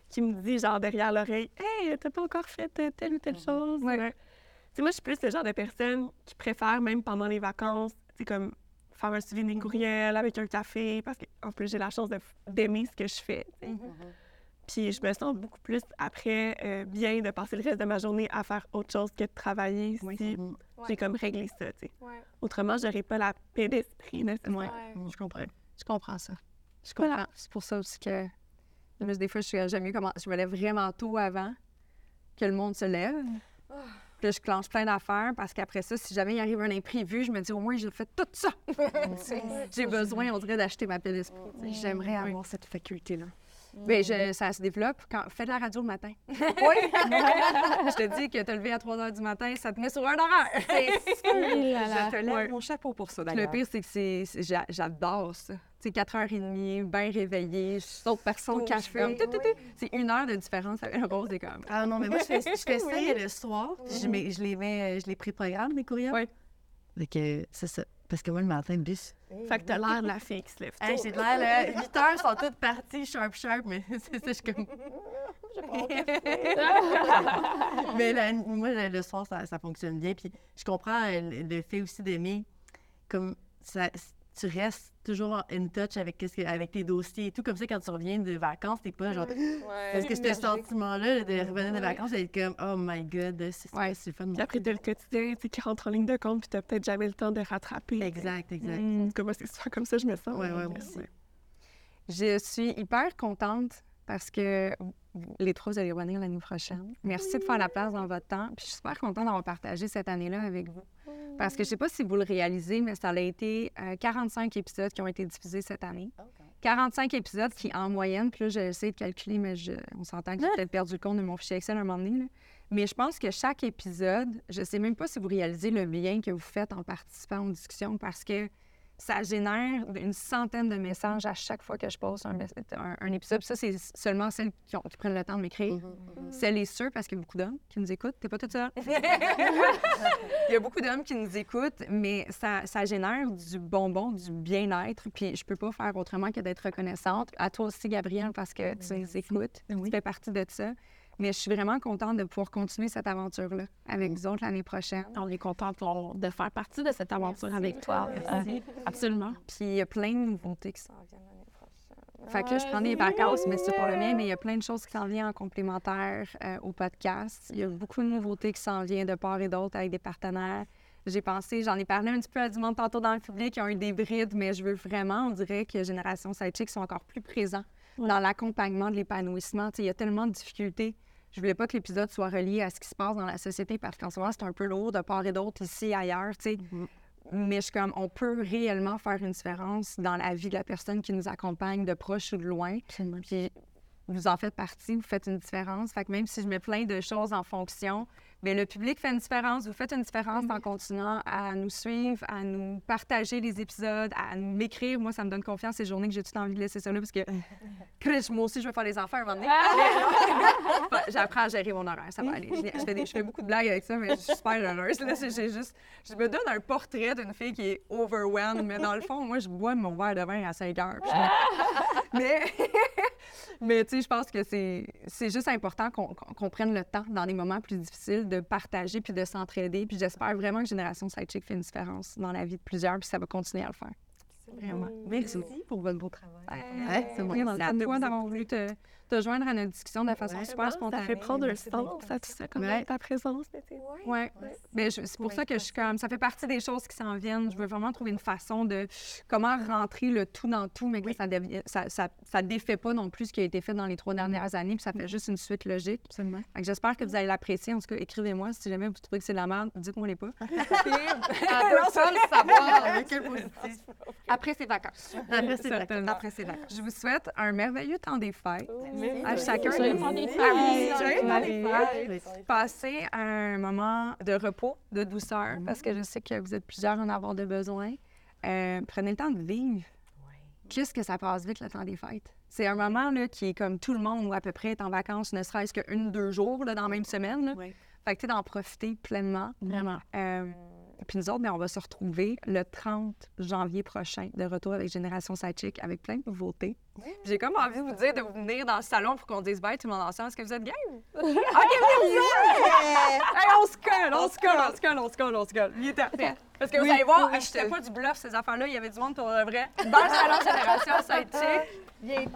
qui me dit, genre, derrière l'oreille, « Hey, t'as pas encore fait euh, telle ou telle chose. Ouais. Ouais. Tu sais, moi, je suis plus le genre de personne qui préfère, même pendant les vacances, tu sais, comme faire un suivi des courriels avec un café, parce qu'en plus, j'ai la chance d'aimer ce que je fais. sais. Puis je me sens beaucoup plus après euh, bien de passer le reste de ma journée à faire autre chose que de travailler si Mhm. j'ai comme réglé ça. Ouais. Autrement, j'aurais pas la paix d'esprit nécessaire. Ouais. Ouais. Je comprends. Je comprends ça. Je comprends. C'est pour ça aussi que mais des fois, je suis- mieux comment je me lève vraiment tôt avant que le monde se lève. Puis je clenche plein d'affaires parce qu'après ça, si jamais il arrive un imprévu, je me dis au moins j'ai fait tout ça. [LAUGHS] j'ai besoin, on dirait, d'acheter ma paix d'esprit. J'aimerais avoir cette faculté-là. Je- ça se développe quand fais de la radio le matin. [LAUGHS] Oui! je te dis que te lever à 3 h du matin, ça te met sur un horaire. [LAUGHS] Je te lève Ouais. mon chapeau pour ça, Le d'ailleurs. pire, c'est que j'adore ça. Sais, 4h30, bien réveillée, je saute par son café. C'est une heure de différence avec Rose et comme. Ah non, mais moi, je fais, je fais [LAUGHS] ça le soir. puis Je, mets- je les mets, je les préprogramme, les courriels. Fait que c'est ça. Parce que moi, le matin, le bus. Fait que t'as l'air de la fille qui se lève Hey, j'ai de l'air, là. 8 heures sont toutes parties, sharp, sharp, mais [LAUGHS] c'est ça, je suis comme. [LAUGHS] mais la- moi, le, le soir, ça, ça fonctionne bien. Puis je comprends euh, le, le fait aussi d'aimer, comme ça, tu restes toujours en in touch avec, avec tes dossiers et tout. Comme ça, quand tu reviens de vacances, t'es pas genre. Parce que ce sentiment-là de revenir de vacances, d'être comme, oh my god, c'est Ouais. c'est fun. Puis après, t'as le quotidien, tu qui rentre en ligne de compte, puis t'as peut-être jamais le temps de rattraper. Exact, exact. Tout cas, moi, c'est souvent comme ça, je me sens. Ouais, ouais, moi aussi. ouais. Je suis hyper contente parce que les trois, vous allez revenir l'année prochaine. Merci de faire la place dans votre temps. Puis je suis super contente d'avoir partagé cette année-là avec vous. Parce que je sais pas si vous le réalisez, mais ça a été euh, 45 épisodes qui ont été diffusés cette année. 45 épisodes qui, en moyenne, puis là, j'ai essayé de calculer, mais je- on s'entend que j'ai peut-être perdu le compte de mon fichier Excel à un moment donné. là. Mais je pense que chaque épisode, je sais même pas si vous réalisez le bien que vous faites en participant aux discussions parce que ça génère une centaine de messages à chaque fois que je poste un, un- un épisode. Ça, c'est seulement celles qui, ont- qui prennent le temps de m'écrire. Celles et ceux, parce qu'il y a beaucoup d'hommes qui nous écoutent. T'es pas toute seule. [LAUGHS] Il y a beaucoup d'hommes qui nous écoutent, mais ça, ça génère du bonbon, du bien-être. Puis je peux pas faire autrement que d'être reconnaissante. À toi aussi, Gabrielle, parce que tu nous écoutes. Tu fais partie de ça. Mais je suis vraiment contente de pouvoir continuer cette aventure-là avec vous autres l'année prochaine. On est contente on- de faire partie de cette aventure avec toi. Euh, absolument. Puis il y a plein de nouveautés qui s'en viennent l'année prochaine. Fait que là, je prends des vacances, mais c'est pour le mien, mais il y a plein de choses qui s'en viennent en complémentaire euh, au podcast. Il y a beaucoup de nouveautés qui s'en viennent de part et d'autre avec des partenaires. J'ai pensé, j'en ai parlé un petit peu à du monde tantôt dans le public, qui ont eu des brides, mais je veux vraiment, on dirait que Génération Sidechick sont encore plus présents dans l'accompagnement de l'épanouissement. Tu sais, Il y a tellement de difficultés. Je voulais pas que l'épisode soit relié à ce qui se passe dans la société parce qu'en ce moment, c'est un peu lourd de part et d'autre, ici et ailleurs. tu sais. Mais je suis comme, on peut réellement faire une différence dans la vie de la personne qui nous accompagne de proche ou de loin. Puis vous en faites partie, vous faites une différence. Fait que même si je mets plein de choses en fonction, mais le public fait une différence. Vous faites une différence en continuant à nous suivre, à nous partager les épisodes, à nous m'écrire. Moi, ça me donne confiance ces journées que j'ai tout envie de laisser ça là parce que [LAUGHS] moi aussi, je veux faire les enfants un moment donné. [LAUGHS] Enfin, J'apprends à gérer mon horaire, ça va aller. Je, fais des- je fais beaucoup de blagues avec ça, mais je suis super heureuse. Là, juste, je me donne un portrait d'une fille qui est overwhelmed, mais dans le fond, moi, je bois mon verre de vin à 5 heures. [LAUGHS] mais mais tu sais, je pense que c'est c'est juste important qu'on qu'on- qu'on prenne le temps dans les moments plus difficiles de partager puis de s'entraider. Puis j'espère vraiment que Génération Sidechick fait une différence dans la vie de plusieurs, puis ça va continuer à le faire. Vraiment. Merci pour votre beau travail. Ouais, c'est moi. Merci à toi d'avoir voulu te, te joindre à notre discussion de façon super Ça spontanée. fait prendre un sens à tout ça, comme Ouais. ta présence. c'était- Ouais. Mais je- c'est pour ça que je suis comme ça fait partie des choses qui s'en viennent. Je veux vraiment trouver une façon de comment rentrer le tout dans tout, mais que ça devient ça, ça, ça défait pas non plus ce qui a été fait dans les trois dernières années, puis ça fait juste une suite logique. Absolument. j'espère que vous allez l'apprécier. En tout cas, écrivez-moi si jamais vous trouvez que c'est de la merde, dites-moi les pas. [LAUGHS] [LAUGHS] Ça. [LAUGHS] Après ces vacances. Après, c'est Certainement. Après, c'est vacances. Je vous souhaite un merveilleux temps des fêtes. À chacun. Des fêtes. Passez un moment de repos, de douceur, parce que je sais que vous êtes plusieurs à en avoir de besoin. Euh, prenez le temps de vivre. Qu'est-ce que ça passe vite le temps des fêtes? C'est un moment là, qui est comme tout le monde ou à peu près est en vacances, ne serait-ce qu'une, deux jours là, dans la même semaine. là. Fait que tu d'en profiter pleinement. Vraiment. Euh, puis nous autres, on va se retrouver le 30 janvier prochain, de retour avec Génération Sidechick, avec plein de nouveautés. J'ai comme envie de vous dire de venir dans le salon pour qu'on dise bye tout le monde ensemble. Est-ce que vous êtes game? [LAUGHS] OK, venez! Hey, on se colle, on se colle, on se colle, on se colle, on se colle. Il est parfait. Parce que vous allez voir, je c'était pas du bluff, ces affaires-là. Il y avait du monde pour le vrai. [LAUGHS] Dans le salon Génération Sidechick. Est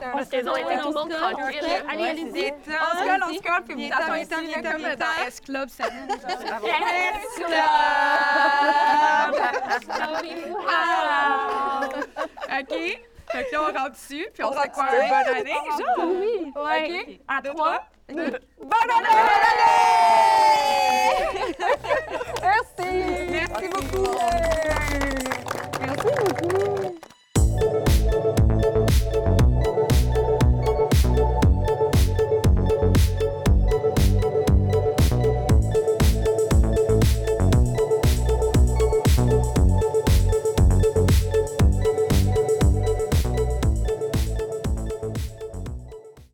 Allez, allez-y. On se colle, on se colle, puis vous [LAUGHS] OK. Fait que là, on rentre dessus, puis on se quoi une bonne année, genre? Oui. OK. À trois. Bonne année! Bonne année! Merci! Merci beaucoup!